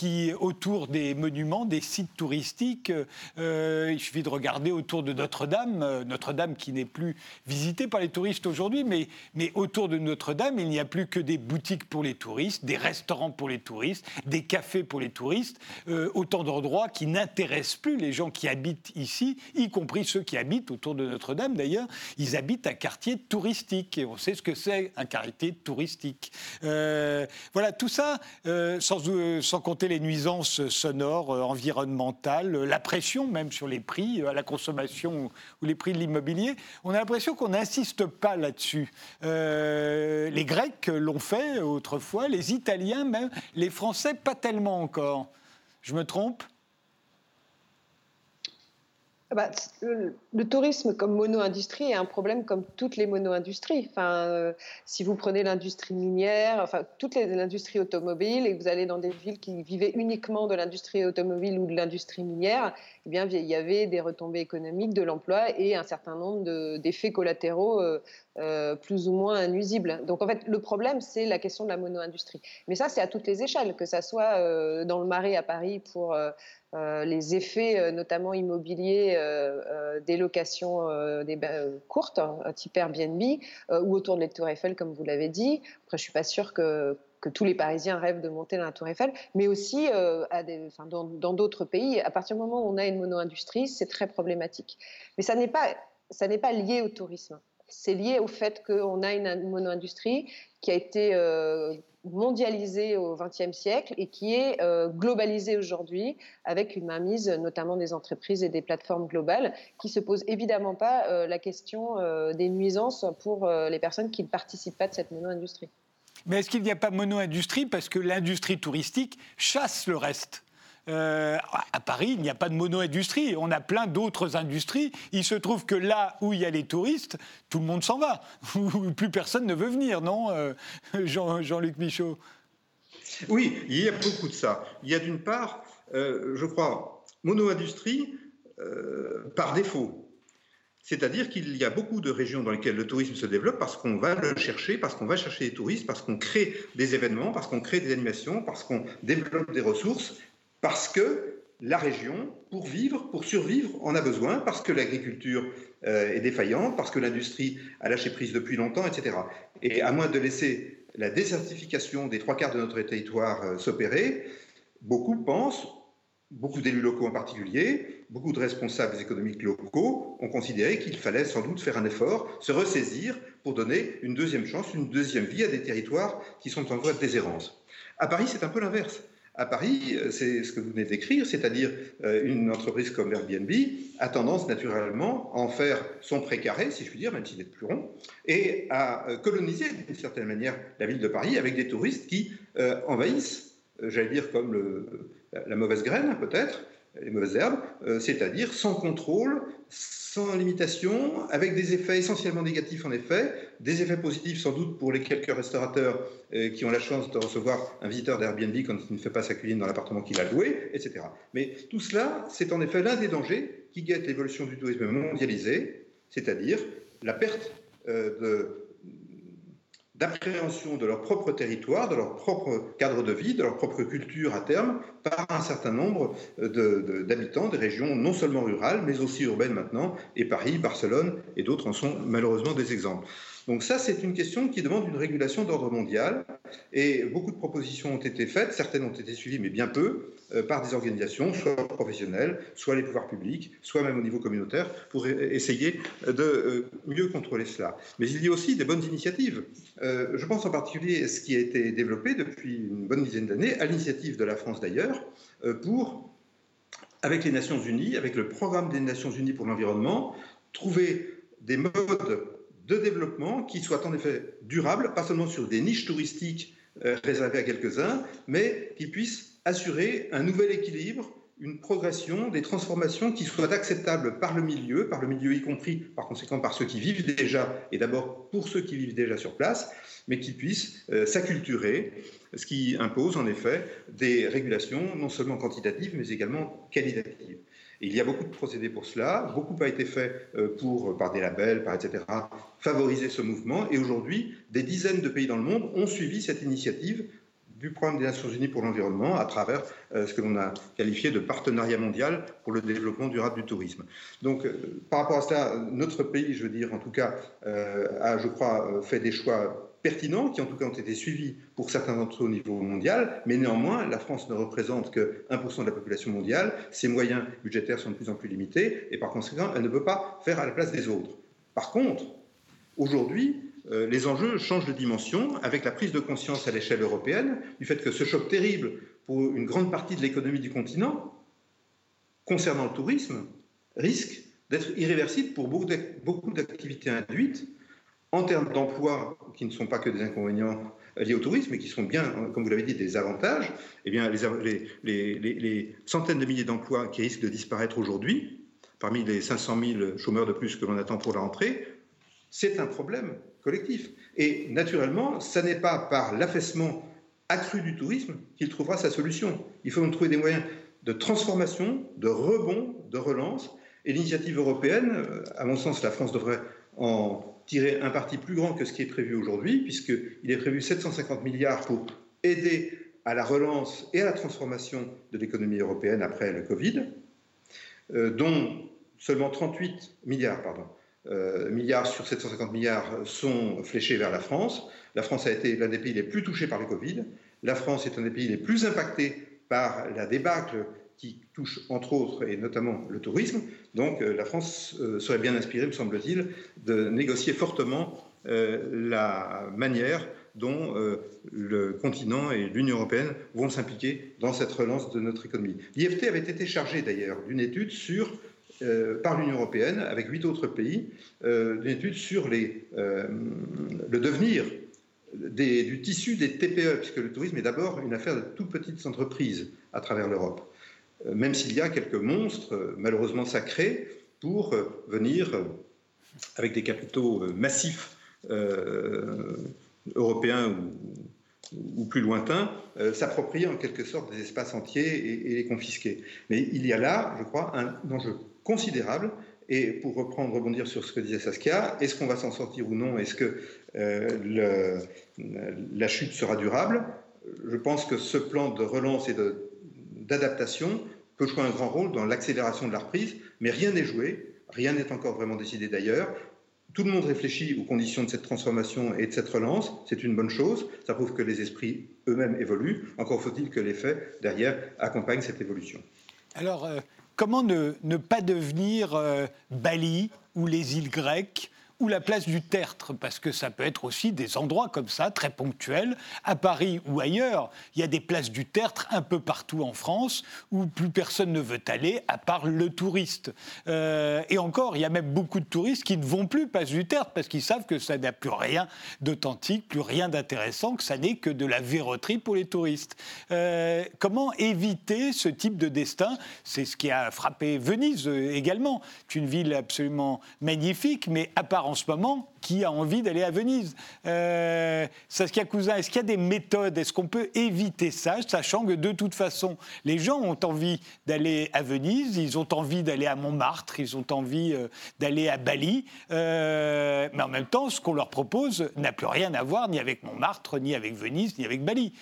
qui, autour des monuments, des sites touristiques, euh, il suffit de regarder autour de Notre-Dame, euh, Notre-Dame qui n'est plus visitée par les touristes aujourd'hui, mais, mais autour de Notre-Dame, il n'y a plus que des boutiques pour les touristes, des restaurants pour les touristes, des cafés pour les touristes, euh, autant d'endroits qui n'intéressent plus les gens qui habitent ici, y compris ceux qui habitent autour de Notre-Dame d'ailleurs, ils habitent un quartier touristique, et on sait ce que c'est un quartier touristique. voilà, tout ça, sans, sans compter les nuisances sonores, euh, environnementales, la pression même sur les prix euh, à la consommation ou les prix de l'immobilier. On a l'impression qu'on n'insiste pas là-dessus. Euh, les Grecs l'ont fait autrefois, les Italiens même, les Français pas tellement encore. Je me trompe? Bah, le, tourisme comme mono-industrie est un problème comme toutes les mono-industries. Enfin, euh, si vous prenez l'industrie minière, enfin toute l'industrie automobile, et que vous allez dans des villes qui vivaient uniquement de l'industrie automobile ou de l'industrie minière, eh bien, il y avait des retombées économiques, de l'emploi et un certain nombre d'effets collatéraux euh, euh, plus ou moins nuisibles. Donc en fait, le problème, c'est la question de la mono-industrie. Mais ça, c'est à toutes les échelles, que ça soit dans le Marais à Paris pour... les effets, notamment immobiliers, des locations des, courtes, hein, type Airbnb, ou autour de la Tour Eiffel, comme vous l'avez dit. Après, je suis pas sûre que que tous les Parisiens rêvent de monter dans la Tour Eiffel, mais aussi euh, dans d'autres pays. À partir du moment où on a une mono-industrie, c'est très problématique. Mais ça n'est pas, pas lié au tourisme. C'est lié au fait qu'on a une mono-industrie qui a été euh, mondialisée au XXe siècle et qui est euh, globalisée aujourd'hui avec une mainmise notamment des entreprises et des plateformes globales qui se posent évidemment pas la question des nuisances pour les personnes qui ne participent pas de cette mono-industrie. Mais est-ce qu'il n'y a pas mono-industrie parce que l'industrie touristique chasse le reste? Euh, à Paris, il n'y a pas de mono-industrie. On a plein d'autres industries. Il se trouve que là où il y a les touristes, tout le monde s'en va. Plus personne ne veut venir, non, euh, Jean-Luc Michaud? Oui, il y a beaucoup de ça. Il y a d'une part, euh, je crois, mono-industrie par défaut. C'est-à-dire qu'il y a beaucoup de régions dans lesquelles le tourisme se développe parce qu'on va le chercher, parce qu'on va chercher des touristes, parce qu'on crée des événements, parce qu'on crée des animations, parce qu'on développe des ressources, parce que la région, pour vivre, pour survivre, en a besoin, parce que l'agriculture euh, est défaillante, parce que l'industrie a lâché prise depuis longtemps, etc. Et à moins de laisser la désertification des trois quarts de notre territoire euh, s'opérer, beaucoup pensent beaucoup d'élus locaux en particulier, beaucoup de responsables économiques locaux ont considéré qu'il fallait sans doute faire un effort, se ressaisir pour donner une deuxième chance, une deuxième vie à des territoires qui sont en voie de déshérence. À Paris, c'est un peu l'inverse. À Paris, euh, c'est ce que vous venez d'écrire, c'est-à-dire euh, une entreprise comme Airbnb a tendance naturellement à en faire son précaré, si je puis dire, même s'il est plus rond, et à euh, coloniser d'une certaine manière la ville de Paris avec des touristes qui envahissent, j'allais dire comme la mauvaise graine peut-être, les mauvaises herbes, euh, c'est-à-dire sans contrôle, sans limitation, avec des effets essentiellement négatifs en effet, des effets positifs sans doute pour les quelques restaurateurs euh, qui ont la chance de recevoir un visiteur d'Airbnb quand il ne fait pas sa cuisine dans l'appartement qu'il a loué, etc. Mais tout cela, c'est en effet l'un des dangers qui guette l'évolution du tourisme mondialisé, c'est-à-dire la perte euh, de d'appréhension de leur propre territoire, de leur propre cadre de vie, de leur propre culture à terme, par un certain nombre d'habitants des régions non seulement rurales, mais aussi urbaines maintenant, et Paris, Barcelone et d'autres en sont malheureusement des exemples. Donc ça, c'est une question qui demande une régulation d'ordre mondial. Et beaucoup de propositions ont été faites, certaines ont été suivies, mais bien peu, euh, par des organisations, soit professionnelles, soit les pouvoirs publics, soit même au niveau communautaire, pour e-, essayer de euh, mieux contrôler cela. Mais il y a aussi des bonnes initiatives. Euh, je pense en particulier à ce qui a été développé depuis une bonne dizaine d'années, à l'initiative de la France d'ailleurs, pour, avec les Nations Unies, avec le programme des Nations Unies pour l'environnement, trouver des modes de développement qui soient en effet durables, pas seulement sur des niches touristiques euh, réservées à quelques-uns, mais qui puissent assurer un nouvel équilibre, une progression, des transformations qui soient acceptables par le milieu, par le milieu y compris par conséquent par ceux qui vivent déjà, et d'abord pour ceux qui vivent déjà sur place, mais qui puissent euh, s'acculturer, ce qui impose en effet des régulations non seulement quantitatives, mais également qualitatives il y a beaucoup de procédés pour cela, beaucoup a été fait euh, pour, par des labels, par etc., favoriser ce mouvement. Et aujourd'hui, des dizaines de pays dans le monde ont suivi cette initiative du programme des Nations Unies pour l'environnement à travers euh, ce que l'on a qualifié de partenariat mondial pour le développement durable du tourisme. Donc, euh, par rapport à cela, notre pays, je veux dire, en tout cas, a, je crois, fait des choix pertinents, qui en tout cas ont été suivis pour certains d'entre eux au niveau mondial, mais néanmoins, la France ne représente que 1% de la population mondiale, ses moyens budgétaires sont de plus en plus limités, et par conséquent, elle ne peut pas faire à la place des autres. Par contre, aujourd'hui, euh, les enjeux changent de dimension avec la prise de conscience à l'échelle européenne du fait que ce choc terrible pour une grande partie de l'économie du continent, concernant le tourisme, risque d'être irréversible pour beaucoup d'activités induites en termes d'emplois qui ne sont pas que des inconvénients liés au tourisme, mais qui sont bien, comme vous l'avez dit, des avantages, eh bien, les, les, centaines de milliers d'emplois qui risquent de disparaître aujourd'hui, parmi les 500 000 chômeurs de plus que l'on attend pour la rentrée, c'est un problème collectif. Et naturellement, ce n'est pas par l'affaissement accru du tourisme qu'il trouvera sa solution. Il faut donc trouver des moyens de transformation, de rebond, de relance. Et l'initiative européenne, à mon sens, la France devrait en tirer un parti plus grand que ce qui est prévu aujourd'hui, puisqu'il est prévu 750 milliards pour aider à la relance et à la transformation de l'économie européenne après le Covid, euh, dont seulement 38 milliards, pardon, milliards sur 750 milliards sont fléchés vers la France. La France a été l'un des pays les plus touchés par le Covid. La France est un des pays les plus impactés par la débâcle qui touche entre autres et notamment le tourisme. Donc la France serait bien inspirée, me semble-t-il, de négocier fortement la manière dont euh, le continent et l'Union européenne vont s'impliquer dans cette relance de notre économie. L'IFT avait été chargé d'ailleurs d'une étude sur, euh, par l'Union européenne, avec huit autres pays, euh, d'une étude sur le devenir du tissu des TPE, puisque le tourisme est d'abord une affaire de toutes petites entreprises à travers l'Europe, même s'il y a quelques monstres malheureusement sacrés pour venir avec des capitaux massifs européens ou, plus lointains, euh, s'approprier en quelque sorte des espaces entiers et, les confisquer. Mais il y a là, je crois, un enjeu considérable. Et pour reprendre, rebondir sur ce que disait Saskia, est-ce qu'on va s'en sortir ou non? Est-ce que euh, la chute sera durable? Je pense que ce plan de relance et d'adaptation peut jouer un grand rôle dans l'accélération de la reprise, mais rien n'est joué, rien n'est encore vraiment décidé d'ailleurs. Tout le monde réfléchit aux conditions de cette transformation et de cette relance. C'est une bonne chose. Ça prouve que les esprits eux-mêmes évoluent. Encore faut-il que les faits derrière accompagnent cette évolution. Alors, euh, comment ne, pas devenir euh, Bali ou les îles grecques ou la place du Tertre, parce que ça peut être aussi des endroits comme ça, très ponctuels, à Paris ou ailleurs. Il y a des places du Tertre un peu partout en France où plus personne ne veut aller à part le touriste. Euh, et encore, il y a même beaucoup de touristes qui ne vont plus place du Tertre parce qu'ils savent que ça n'a plus rien d'authentique, plus rien d'intéressant, que ça n'est que de la verroterie pour les touristes. Euh, comment éviter ce type de destin? C'est ce qui a frappé Venise euh, également. C'est une ville absolument magnifique, mais part en ce moment qui a envie d'aller à Venise. Euh, Saskia Cousin, est-ce qu'il y a des méthodes? Est-ce qu'on peut éviter ça, sachant que de toute façon, les gens ont envie d'aller à Venise, ils ont envie d'aller à Montmartre, ils ont envie euh, d'aller à Bali, euh, mais en même temps, ce qu'on leur propose n'a plus rien à voir ni avec Montmartre, ni avec Venise, ni avec Bali.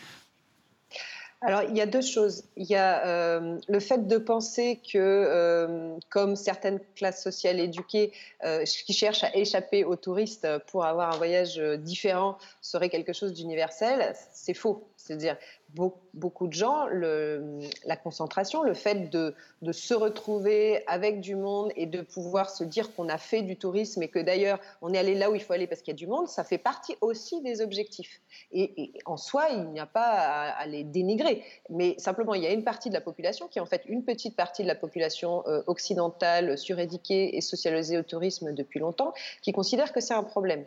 Alors, il y a deux choses. Il y a euh, le fait de penser que, euh, comme certaines classes sociales éduquées euh, qui cherchent à échapper aux touristes pour avoir un voyage différent serait quelque chose d'universel, c'est faux. C'est-à-dire, beaucoup de gens, la concentration, le fait de, de, se retrouver avec du monde et de pouvoir se dire qu'on a fait du tourisme et que d'ailleurs on est allé là où il faut aller parce qu'il y a du monde, ça fait partie aussi des objectifs. Et, en soi, il n'y a pas à, les dénigrer, mais simplement il y a une partie de la population qui est en fait une petite partie de la population euh, occidentale suréduquée et socialisée au tourisme depuis longtemps qui considère que c'est un problème.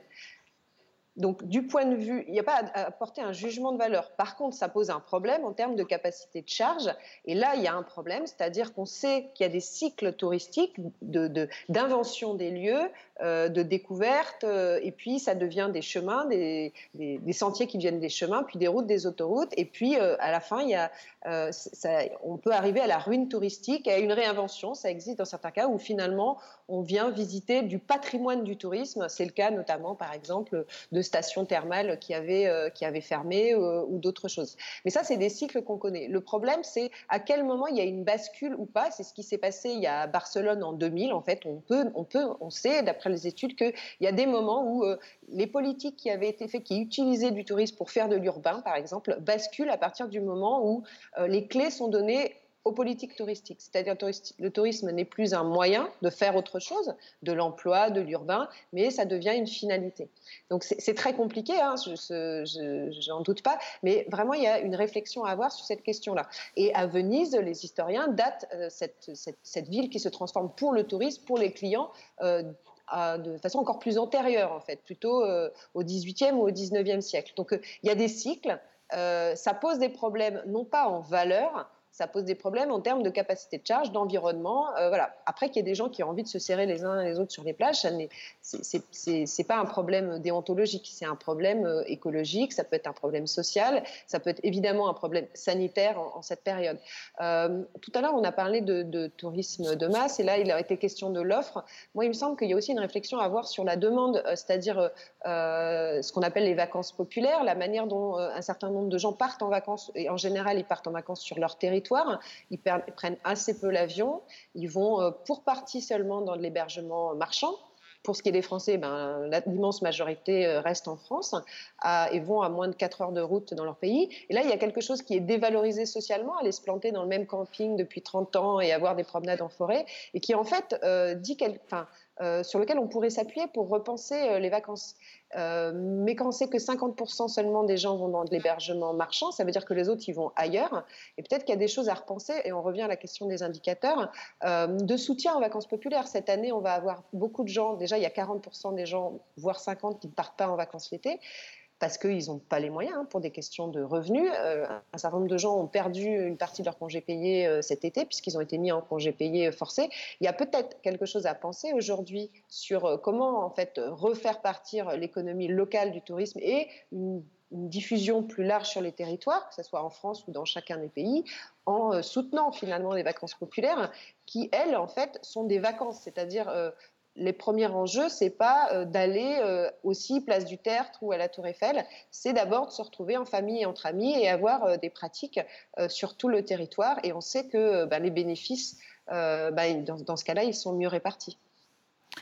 Donc, du point de vue, il n'y a pas à apporter un jugement de valeur. Par contre, ça pose un problème en termes de capacité de charge. Et là, il y a un problème, c'est-à-dire qu'on sait qu'il y a des cycles touristiques d'invention de, des lieux, euh, de découverte, euh, et puis ça devient des chemins, des, sentiers qui deviennent des chemins, puis des routes, des autoroutes. Et puis, euh, à la fin, il y a, on peut arriver à la ruine touristique, à une réinvention. Ça existe dans certains cas où finalement, on vient visiter du patrimoine du tourisme. C'est le cas notamment, par exemple, de stations thermales qui avaient, euh, qui fermé euh, ou d'autres choses. Mais ça, c'est des cycles qu'on connaît. Le problème, c'est à quel moment il y a une bascule ou pas. C'est ce qui s'est passé il y a à Barcelone en 2000. En fait, on peut, on peut, on sait d'après les études qu'il y a des moments où euh, les politiques qui avaient été faites, qui utilisaient du tourisme pour faire de l'urbain, par exemple, basculent à partir du moment où les clés sont données aux politiques touristiques. C'est-à-dire le tourisme n'est plus un moyen de faire autre chose, de l'emploi, de l'urbain, mais ça devient une finalité. Donc c'est très compliqué, hein, je n'en doute pas, mais vraiment il y a une réflexion à avoir sur cette question-là. Et à Venise, les historiens datent euh, cette, ville qui se transforme pour le tourisme, pour les clients, euh, de façon encore plus antérieure en fait, plutôt euh, au 18e ou au 19e siècle. Donc il y a des cycles, ça pose des problèmes non pas en valeur, ça pose des problèmes en termes de capacité de charge, d'environnement. Euh, voilà. Après, qu'il y ait des gens qui ont envie de se serrer les uns les autres sur les plages, ce n'est pas un problème déontologique, c'est un problème euh, écologique, ça peut être un problème social, ça peut être évidemment un problème sanitaire en, cette période. Euh, tout à l'heure, on a parlé de, tourisme de masse, et là, il a été question de l'offre. Moi, il me semble qu'il y a aussi une réflexion à avoir sur la demande, c'est-à-dire ce qu'on appelle les vacances populaires, la manière dont un certain nombre de gens partent en vacances, et en général, ils partent en vacances sur leur territoire Ils, prennent assez peu l'avion. Ils vont pour partie seulement dans de l'hébergement marchand. Pour ce qui est des Français, ben, l'immense majorité reste en France et vont à moins de 4 heures de route dans leur pays. Et là, il y a quelque chose qui est dévalorisé socialement, aller se planter dans le même camping depuis 30 ans et avoir des promenades en forêt, et qui en fait dit quelque, euh, sur lequel on pourrait s'appuyer pour repenser euh, les vacances. Euh, mais quand on sait que 50% seulement des gens vont dans de l'hébergement marchand, ça veut dire que les autres, ils vont ailleurs. Et peut-être qu'il y a des choses à repenser, et on revient à la question des indicateurs, de soutien aux vacances populaires. Cette année, on va avoir beaucoup de gens, déjà il y a 40% des gens, voire 50%, qui ne partent pas en vacances l'été parce qu'ils n'ont pas les moyens hein, pour des questions de revenus. Euh, un certain nombre de gens ont perdu une partie de leur congé payé euh, cet été puisqu'ils ont été mis en congé payé euh, forcé. Il y a peut-être quelque chose à penser aujourd'hui sur comment en fait refaire partir l'économie locale du tourisme et une, diffusion plus large sur les territoires, que ce soit en France ou dans chacun des pays, en soutenant finalement les vacances populaires qui, elles, en fait, sont des vacances, c'est-à-dire les premiers enjeux, c'est pas euh, d'aller euh, aussi place du Tertre ou à la Tour Eiffel, c'est d'abord de se retrouver en famille et entre amis et avoir euh, des pratiques sur tout le territoire. Et on sait que bah, les bénéfices, bah, dans, ce cas-là, ils sont mieux répartis.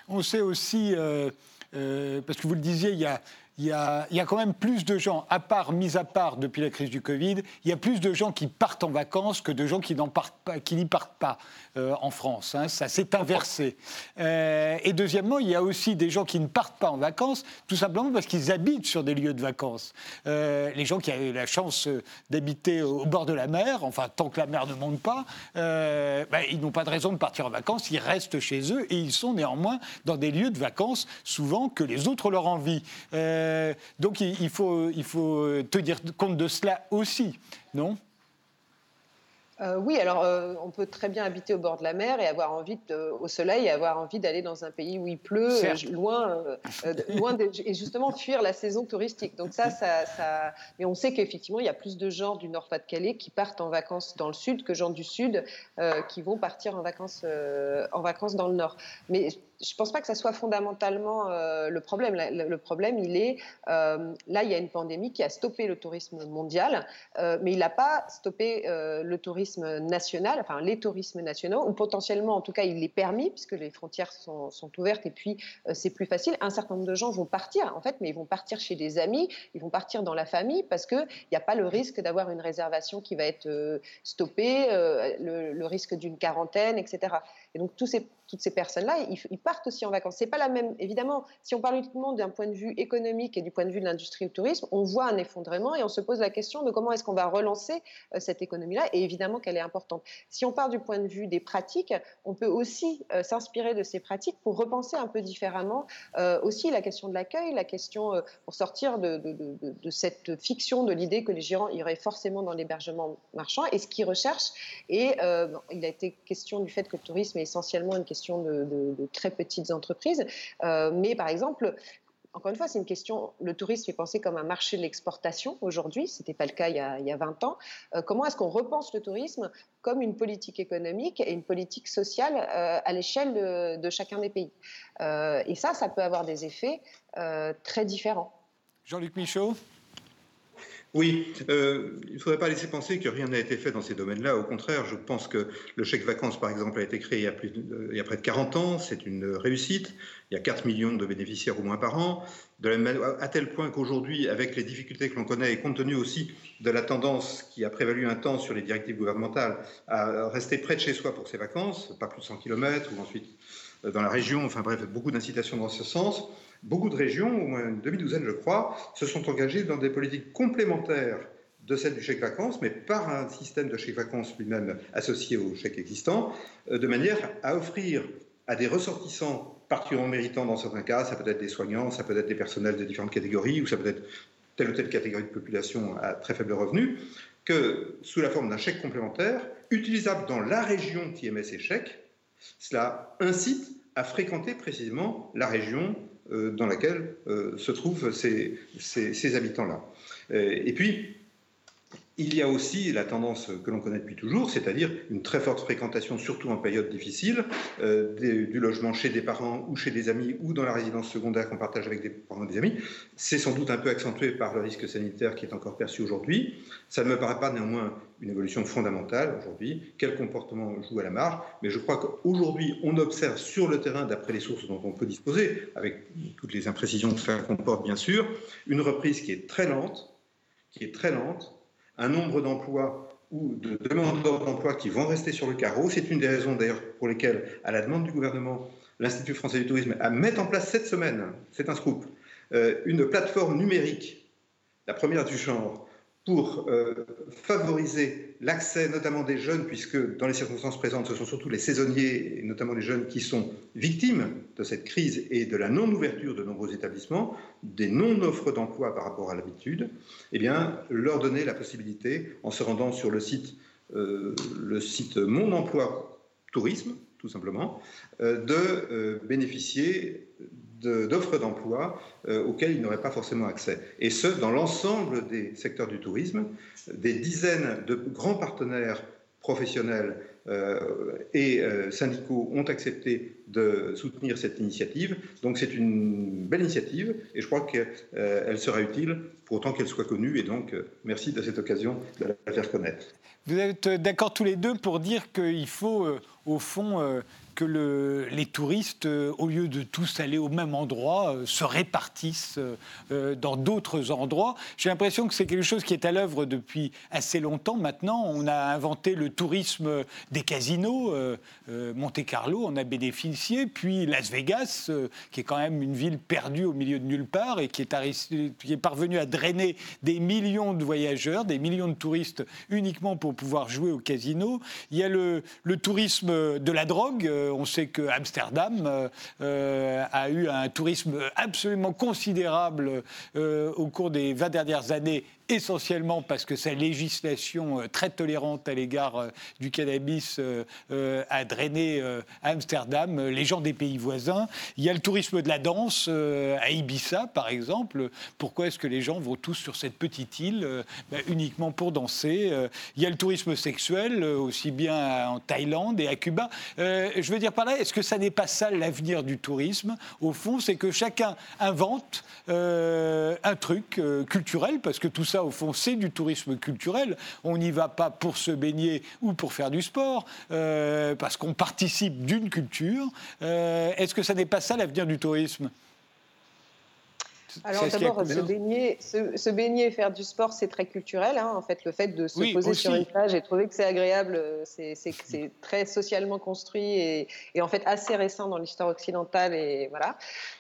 On sait aussi, parce que vous le disiez, il y a il y, a, quand même plus de gens, à part, mis à part depuis la crise du Covid, il y a plus de gens qui partent en vacances que de gens qui, n'y partent pas euh, en France. Hein. ça s'est inversé. Euh, et deuxièmement, il y a aussi des gens qui ne partent pas en vacances, tout simplement parce qu'ils habitent sur des lieux de vacances. Euh, les gens qui ont la chance d'habiter au bord de la mer, enfin, tant que la mer ne monte pas, ben, ils n'ont pas de raison de partir en vacances, ils restent chez eux et ils sont néanmoins dans des lieux de vacances, souvent que les autres leur envient. Euh, donc il, faut, il faut tenir compte de cela aussi, non? Euh, oui, alors euh, on peut très bien habiter au bord de la mer et avoir envie au soleil et avoir envie d'aller dans un pays où il pleut, loin, loin et justement fuir la saison touristique. Donc ça, ça, ça... mais on sait qu'effectivement il y a plus de gens du Nord-Pas-de-Calais qui partent en vacances dans le sud que gens du sud qui vont partir en vacances, en vacances dans le nord. Mais je ne pense pas que ça soit fondamentalement euh, le problème. Le, problème, il est, euh, là, il y a une pandémie qui a stoppé le tourisme mondial, euh, mais il n'a pas stoppé le tourisme national, enfin les tourismes nationaux, ou potentiellement, en tout cas, il est permis, puisque les frontières sont, ouvertes et puis c'est plus facile. Un certain nombre de gens vont partir, en fait, mais ils vont partir chez des amis, ils vont partir dans la famille, parce qu'il n'y a pas le risque d'avoir une réservation qui va être stoppée, le risque d'une quarantaine, etc. Et donc, toutes ces personnes-là, ils, partent aussi en vacances. C'est pas la même, évidemment, si on parle uniquement d'un point de vue économique et du point de vue de l'industrie du tourisme, on voit un effondrement et on se pose la question de comment est-ce qu'on va relancer euh, cette économie-là, et évidemment qu'elle est importante. Si on part du point de vue des pratiques, on peut aussi euh, s'inspirer de ces pratiques pour repenser un peu différemment euh, aussi la question de l'accueil, la question pour sortir de, de, cette fiction de l'idée que les gérants iraient forcément dans l'hébergement marchand, et ce qu'ils recherchent. Et il a été question du fait que le tourisme essentiellement une question de, très petites entreprises. Euh, mais par exemple, encore une fois, c'est une question, le tourisme est pensé comme un marché de l'exportation aujourd'hui, ce n'était pas le cas il y a, il 20 ans. Euh, comment est-ce qu'on repense le tourisme comme une politique économique et une politique sociale euh, à l'échelle de, chacun des pays? Et ça, ça peut avoir des effets très différents. Jean-Luc Michaud? Oui, euh, il ne faudrait pas laisser penser que rien n'a été fait dans ces domaines-là. Au contraire, je pense que le chèque vacances, par exemple, a été créé il y a, a près de 40 ans. C'est une réussite. Il y a 4 millions de bénéficiaires au moins par an. À tel point qu'aujourd'hui, avec les difficultés que l'on connaît et compte tenu aussi de la tendance qui a prévalu un temps sur les directives gouvernementales à rester près de chez soi pour ses vacances, pas plus de 100 km ou ensuite euh, dans la région, enfin bref, beaucoup d'incitations dans ce sens. Beaucoup de régions, au moins une demi-douzaine je crois, se sont engagées dans des politiques complémentaires de celle du chèque vacances, mais par un système de chèque vacances lui-même associé au chèque existant, euh, de manière à offrir à des ressortissants particulièrement méritants dans certains cas, ça peut être des soignants, ça peut être des personnels de différentes catégories, ou ça peut être telle ou telle catégorie de population à très faible revenu, que sous la forme d'un chèque complémentaire, utilisable dans la région qui émet ces chèques, cela incite à fréquenter précisément la région dans laquelle euh, se trouvent ces, habitants-là. Euh, et puis, il y a aussi la tendance que l'on connaît depuis toujours, c'est-à-dire une très forte fréquentation, surtout en période difficile, euh, du logement chez des parents ou chez des amis ou dans la résidence secondaire qu'on partage avec des parents et des amis. C'est sans doute un peu accentué par le risque sanitaire qui est encore perçu aujourd'hui. Ça ne me paraît pas néanmoins une évolution fondamentale aujourd'hui. Quel comportement joue à la marge? Mais je crois qu'aujourd'hui, on observe sur le terrain, d'après les sources dont on peut disposer, avec toutes les imprécisions que ça comporte bien sûr, une reprise qui est très lente, qui est très lente, un nombre d'emplois ou de demandeurs d'emploi qui vont rester sur le carreau. C'est une des raisons d'ailleurs pour lesquelles, à la demande du gouvernement, l'Institut français du tourisme a mis en place cette semaine, c'est un scoop, euh, une plateforme numérique, la première du genre, pour euh, favoriser l'accès notamment des jeunes, puisque dans les circonstances présentes, ce sont surtout les saisonniers, et notamment les jeunes, qui sont victimes de cette crise et de la non-ouverture de nombreux établissements, des non-offres d'emploi par rapport à l'habitude, eh bien, leur donner la possibilité, en se rendant sur le site, euh, le site Mon Emploi Tourisme, tout simplement, euh, de bénéficier d'offres d'emploi euh, auxquelles ils n'auraient pas forcément accès. Et ce, dans l'ensemble des secteurs du tourisme, des dizaines de grands partenaires professionnels euh, et euh, syndicaux ont accepté de soutenir cette initiative. Donc c'est une belle initiative et je crois qu'elle sera utile pour autant qu'elle soit connue. Et donc merci de cette occasion de la faire connaître. Vous êtes d'accord tous les deux pour dire qu'il faut, au fond, que le, les touristes, euh, au lieu de tous aller au même endroit, euh, se répartissent euh, dans d'autres endroits. J'ai l'impression que c'est quelque chose qui est à l'œuvre depuis assez longtemps maintenant. On a inventé le tourisme des casinos. Monte Carlo en a bénéficié, puis Las Vegas, qui est quand même une ville perdue au milieu de nulle part et qui est, parvenue à drainer des millions de voyageurs, des millions de touristes uniquement pour pouvoir jouer au casino. Il y a le tourisme de la drogue on sait que Amsterdam euh, euh, a eu un tourisme absolument considérable euh, au cours des 20 dernières années essentiellement parce que sa législation très tolérante à l'égard du cannabis a drainé Amsterdam, les gens des pays voisins. Il y a le tourisme de la danse à Ibiza, par exemple. Pourquoi est-ce que les gens vont tous sur cette petite île ben, uniquement pour danser Il y a le tourisme sexuel, aussi bien en Thaïlande et à Cuba. je veux dire par là, est-ce que ça n'est pas ça l'avenir du tourisme? Au fond, c'est que chacun invente euh, un truc euh, culturel, parce que tout ça, au fond, c'est du tourisme culturel. On n'y va pas pour se baigner ou pour faire du sport, euh, parce qu'on participe d'une culture. est-ce que ça n'est pas ça l'avenir du tourisme? Alors d'abord, se baigner, se, baigner faire du sport, c'est très culturel. Hein. En fait, le fait de se poser sur une plage et trouver que c'est agréable, euh, c'est très socialement construit et, et, en fait assez récent dans l'histoire occidentale. Et voilà.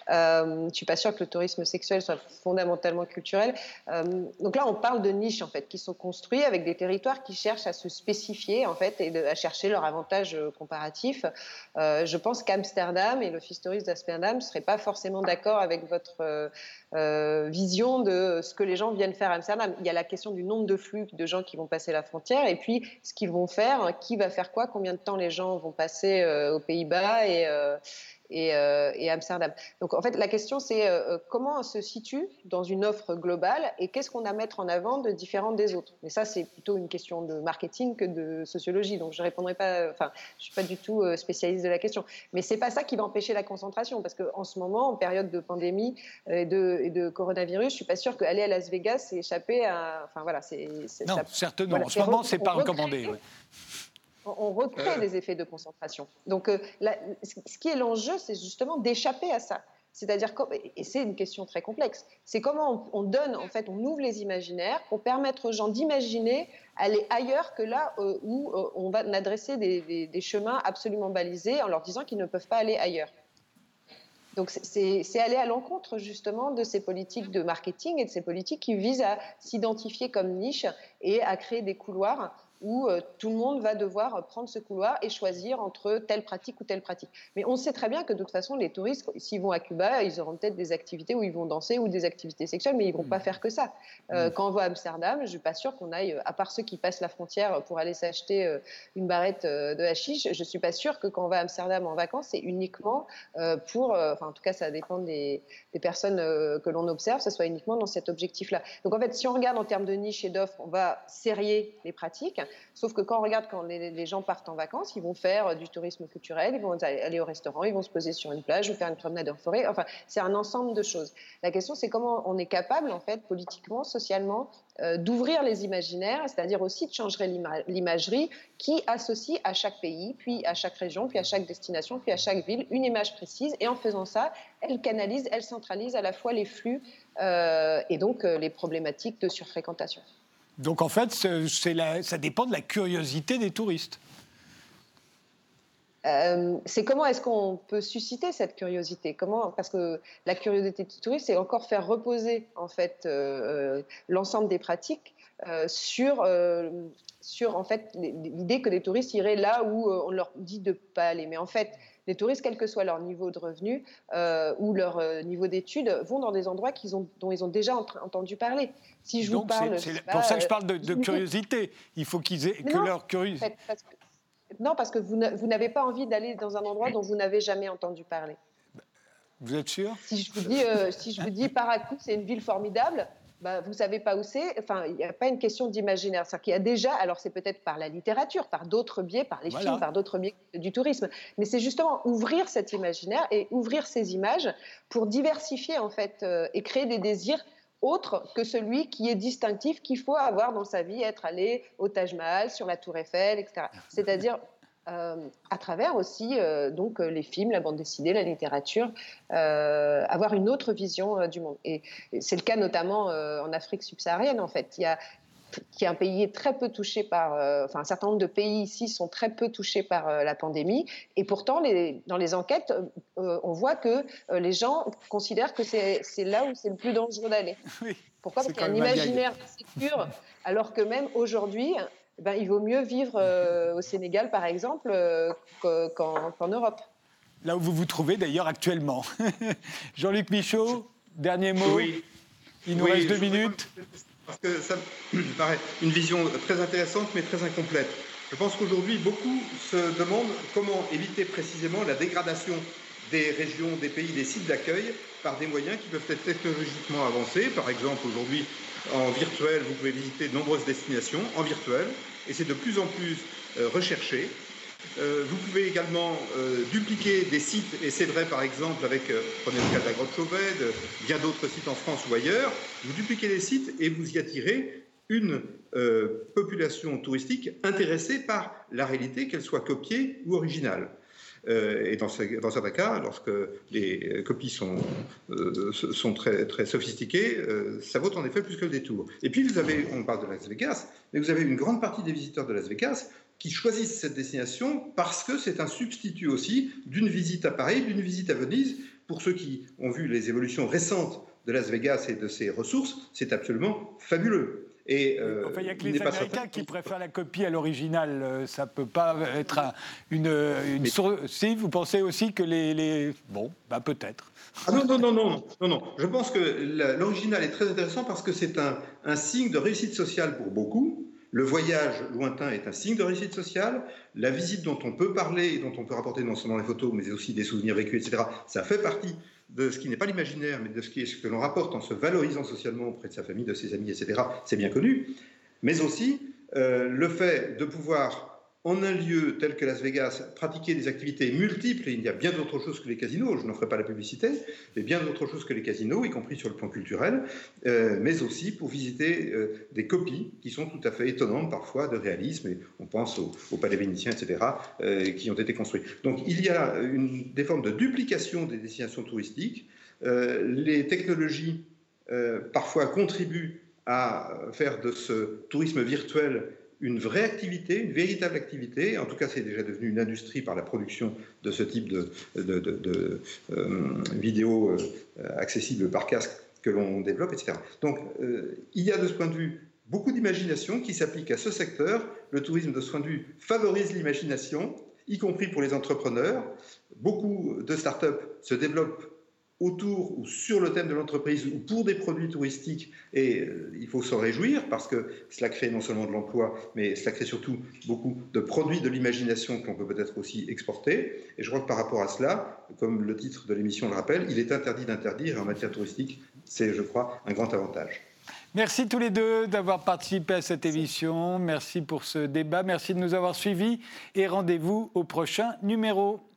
Euh, je suis pas sûre que le tourisme sexuel soit fondamentalement culturel. Euh, donc là, on parle de niches en fait qui sont construits avec des territoires qui cherchent à se spécifier en fait et à chercher leur avantage euh, comparatif. je pense qu'Amsterdam et l'Office touriste d'Amsterdam ne seraient pas forcément d'accord avec votre vision de ce que les gens viennent faire à Amsterdam. Il y a la question du nombre de flux de gens qui vont passer la frontière et puis ce qu'ils vont faire, qui va faire quoi, combien de temps les gens vont passer aux Pays-Bas et euh, et, Amsterdam. Donc en fait, la question c'est euh, euh, comment on se situe dans une offre globale et qu'est-ce qu'on a à mettre en avant de différent des autres? Mais ça, c'est plutôt une question de marketing que de sociologie. Donc je répondrai pas. Enfin, je suis pas du tout spécialiste de la question. Mais c'est pas ça qui va empêcher la concentration parce qu'en ce moment, en période de pandémie et de, et de coronavirus, je suis pas sûre qu'aller à Las Vegas, c'est échapper à. Enfin voilà, c'est. Non, certainement. en ce moment, c'est pas recommandé on recrée des effets de concentration. Donc, euh, ce qui est l'enjeu, c'est justement d'échapper à ça. C'est-à-dire, et c'est une question très complexe, c'est comment on, donne, en fait, on ouvre les imaginaires pour permettre aux gens d'imaginer aller ailleurs que là euh, où euh, on va adresser des, chemins absolument balisés en leur disant qu'ils ne peuvent pas aller ailleurs. Donc c'est aller à l'encontre justement de ces politiques de marketing et de ces politiques qui visent à s'identifier comme niche et à créer des couloirs où euh, tout le monde va devoir prendre ce couloir et choisir entre telle pratique ou telle pratique. Mais on sait très bien que de toute façon, les touristes, s'ils vont à Cuba, ils auront peut-être des activités où ils vont danser ou des activités sexuelles, mais ils vont pas mm. faire que ça. Euh, mm. Quand on va à Amsterdam, je suis pas sûre qu'on aille, à part ceux qui passent la frontière pour aller s'acheter euh, une barrette de hashish, je suis pas sûre que quand on va à Amsterdam en vacances, c'est uniquement pour, enfin en tout cas ça dépend des, des personnes que l'on observe, ça soit uniquement dans cet objectif-là. Donc en fait, si on regarde en termes de niche et d'offre, on va serrer les pratiques. Sauf que quand on regarde quand les, gens partent en vacances, ils vont faire euh, du tourisme culturel, ils vont aller au restaurant, ils vont se poser sur une plage ou faire une promenade en forêt. Enfin, c'est un ensemble de choses. La question, c'est comment on est capable, en fait, politiquement, socialement, euh, d'ouvrir les imaginaires, c'est-à-dire aussi de changer l'imagerie qui associe à chaque pays, puis à chaque région, puis à chaque destination, puis à chaque ville une image précise. Et en faisant ça, elle canalise, elle centralise à la fois les flux euh, et donc les problématiques de surfréquentation. Donc en fait, ça dépend de la curiosité des touristes. Euh, c'est comment est-ce qu'on peut susciter cette curiosité? Comment Parce que la curiosité des touristes, c'est encore faire reposer en fait euh, euh, l'ensemble des pratiques sur sur en fait l'idée que les touristes iraient là où on leur dit de pas aller. Mais en fait, les touristes, quel que soit leur niveau de revenu ou leur niveau d'études, vont dans des endroits ont, dont ils ont déjà entendu parler. Si je vous parle, c'est pour ça que je parle de, curiosité. Il faut qu'ils aient que leur curiosité. non, parce que vous n'avez pas envie d'aller dans un endroit dont vous n'avez jamais entendu parler. Vous êtes sûr? Si je vous dis, euh, si je vous dis Parakou, c'est une ville formidable, bah, vous savez pas où c'est. Enfin, il n'y a pas une question d'imaginaire. C'est qu'il y a déjà, alors c'est peut-être par la littérature, par d'autres biais, par les films, par d'autres biais du tourisme, mais c'est justement ouvrir cet imaginaire et ouvrir ces images pour diversifier en fait euh, et créer des désirs autre que celui qui est distinctif qu'il faut avoir dans sa vie, être allé au Taj Mahal, sur la Tour Eiffel, etc. C'est-à-dire euh, à travers aussi euh, donc les films, la bande dessinée, la littérature, euh, avoir une autre vision du monde. Et, et c'est le cas notamment en Afrique subsaharienne. En fait, il y a qui est un pays très peu touché par, euh, enfin un certain nombre de pays ici sont très peu touchés par euh, la pandémie, et pourtant les, dans les enquêtes, euh, on voit que les gens considèrent que c'est là où c'est le plus dangereux d'aller. Pourquoi? Parce qu'il y a un imaginaire sécure, alors que même aujourd'hui, ben, il vaut mieux vivre au Sénégal, par exemple, qu'en Europe. Là où vous vous trouvez d'ailleurs actuellement. Jean-Luc Michaud, dernier mot. Oui. Il nous reste deux minutes parce que ça me paraît une vision très intéressante mais très incomplète. Je pense qu'aujourd'hui, beaucoup se demandent comment éviter précisément la dégradation des régions, des pays, des sites d'accueil par des moyens qui peuvent être technologiquement avancés. Par exemple, aujourd'hui, en virtuel, vous pouvez visiter de nombreuses destinations en virtuel, et c'est de plus en plus euh, recherché. Euh, vous pouvez également euh, dupliquer des sites, et c'est vrai par exemple avec, prenez le cas de la grotte Chauvette, bien d'autres sites en France ou ailleurs, vous dupliquez les sites et vous y attirez une population touristique intéressée par la réalité, qu'elle soit copiée ou originale. Et dans, certains cas, lorsque les copies sont, sont très, très sophistiquées, ça vaut en effet plus que le détour. Et puis, vous avez, on parle de Las Vegas, mais vous avez une grande partie des visiteurs de Las Vegas qui choisissent cette destination parce que c'est un substitut aussi d'une visite à Paris, d'une visite à Venise. Pour ceux qui ont vu les évolutions récentes de Las Vegas et de ses ressources, c'est absolument fabuleux. Et, euh, enfin, il n'y a que les Américains qui préfèrent la copie à l'original. Euh, ça ne peut pas être une, une Si, vous pensez aussi que les... les... Bon, bah peut-être. Ah non, non, non, non, non, non. Je pense que l'original est très intéressant parce que c'est un, un signe de réussite sociale pour beaucoup. Le voyage lointain est un signe de réussite sociale. La visite dont on peut parler et dont on peut rapporter non seulement les photos, mais aussi des souvenirs vécus, etc., ça fait partie de ce qui n'est pas l'imaginaire, mais de ce, qui est, ce que l'on rapporte en se valorisant socialement auprès de sa famille, de ses amis, etc. C'est bien connu. Mais aussi euh, le fait de pouvoir en un lieu tel que Las Vegas, pratiquer des activités multiples, et il y a bien d'autres choses que les casinos, je n'en ferai pas la publicité, mais bien d'autres choses que les casinos, y compris sur le plan culturel, euh, mais aussi pour visiter euh, des copies qui sont tout à fait étonnantes parfois de réalisme, et on pense au, palais vénitien, etc., euh, qui ont été construits. Donc il y a des formes de duplication des destinations touristiques. les technologies parfois contribuent à faire de ce tourisme virtuel une vraie activité, une véritable activité. En tout cas, c'est déjà devenu une industrie par la production de ce type de, euh, vidéos euh, accessibles par casque que l'on développe, etc. Donc, euh, il y a de ce point de vue beaucoup d'imagination qui s'applique à ce secteur, le tourisme de ce point de vue favorise l'imagination, y compris pour les entrepreneurs. Beaucoup de startups se développent autour ou sur le thème de l'entreprise ou pour des produits touristiques. Et euh, il faut s'en réjouir parce que cela crée non seulement de l'emploi, mais cela crée surtout beaucoup de produits de l'imagination qu'on peut peut-être aussi exporter. Et je crois que par rapport à cela, comme le titre de l'émission le rappelle, il est interdit d'interdire. Et en matière touristique, c'est, je crois, un grand avantage. Merci tous les deux d'avoir participé à cette émission. Merci pour ce débat. Merci de nous avoir suivis. Et rendez-vous au prochain numéro.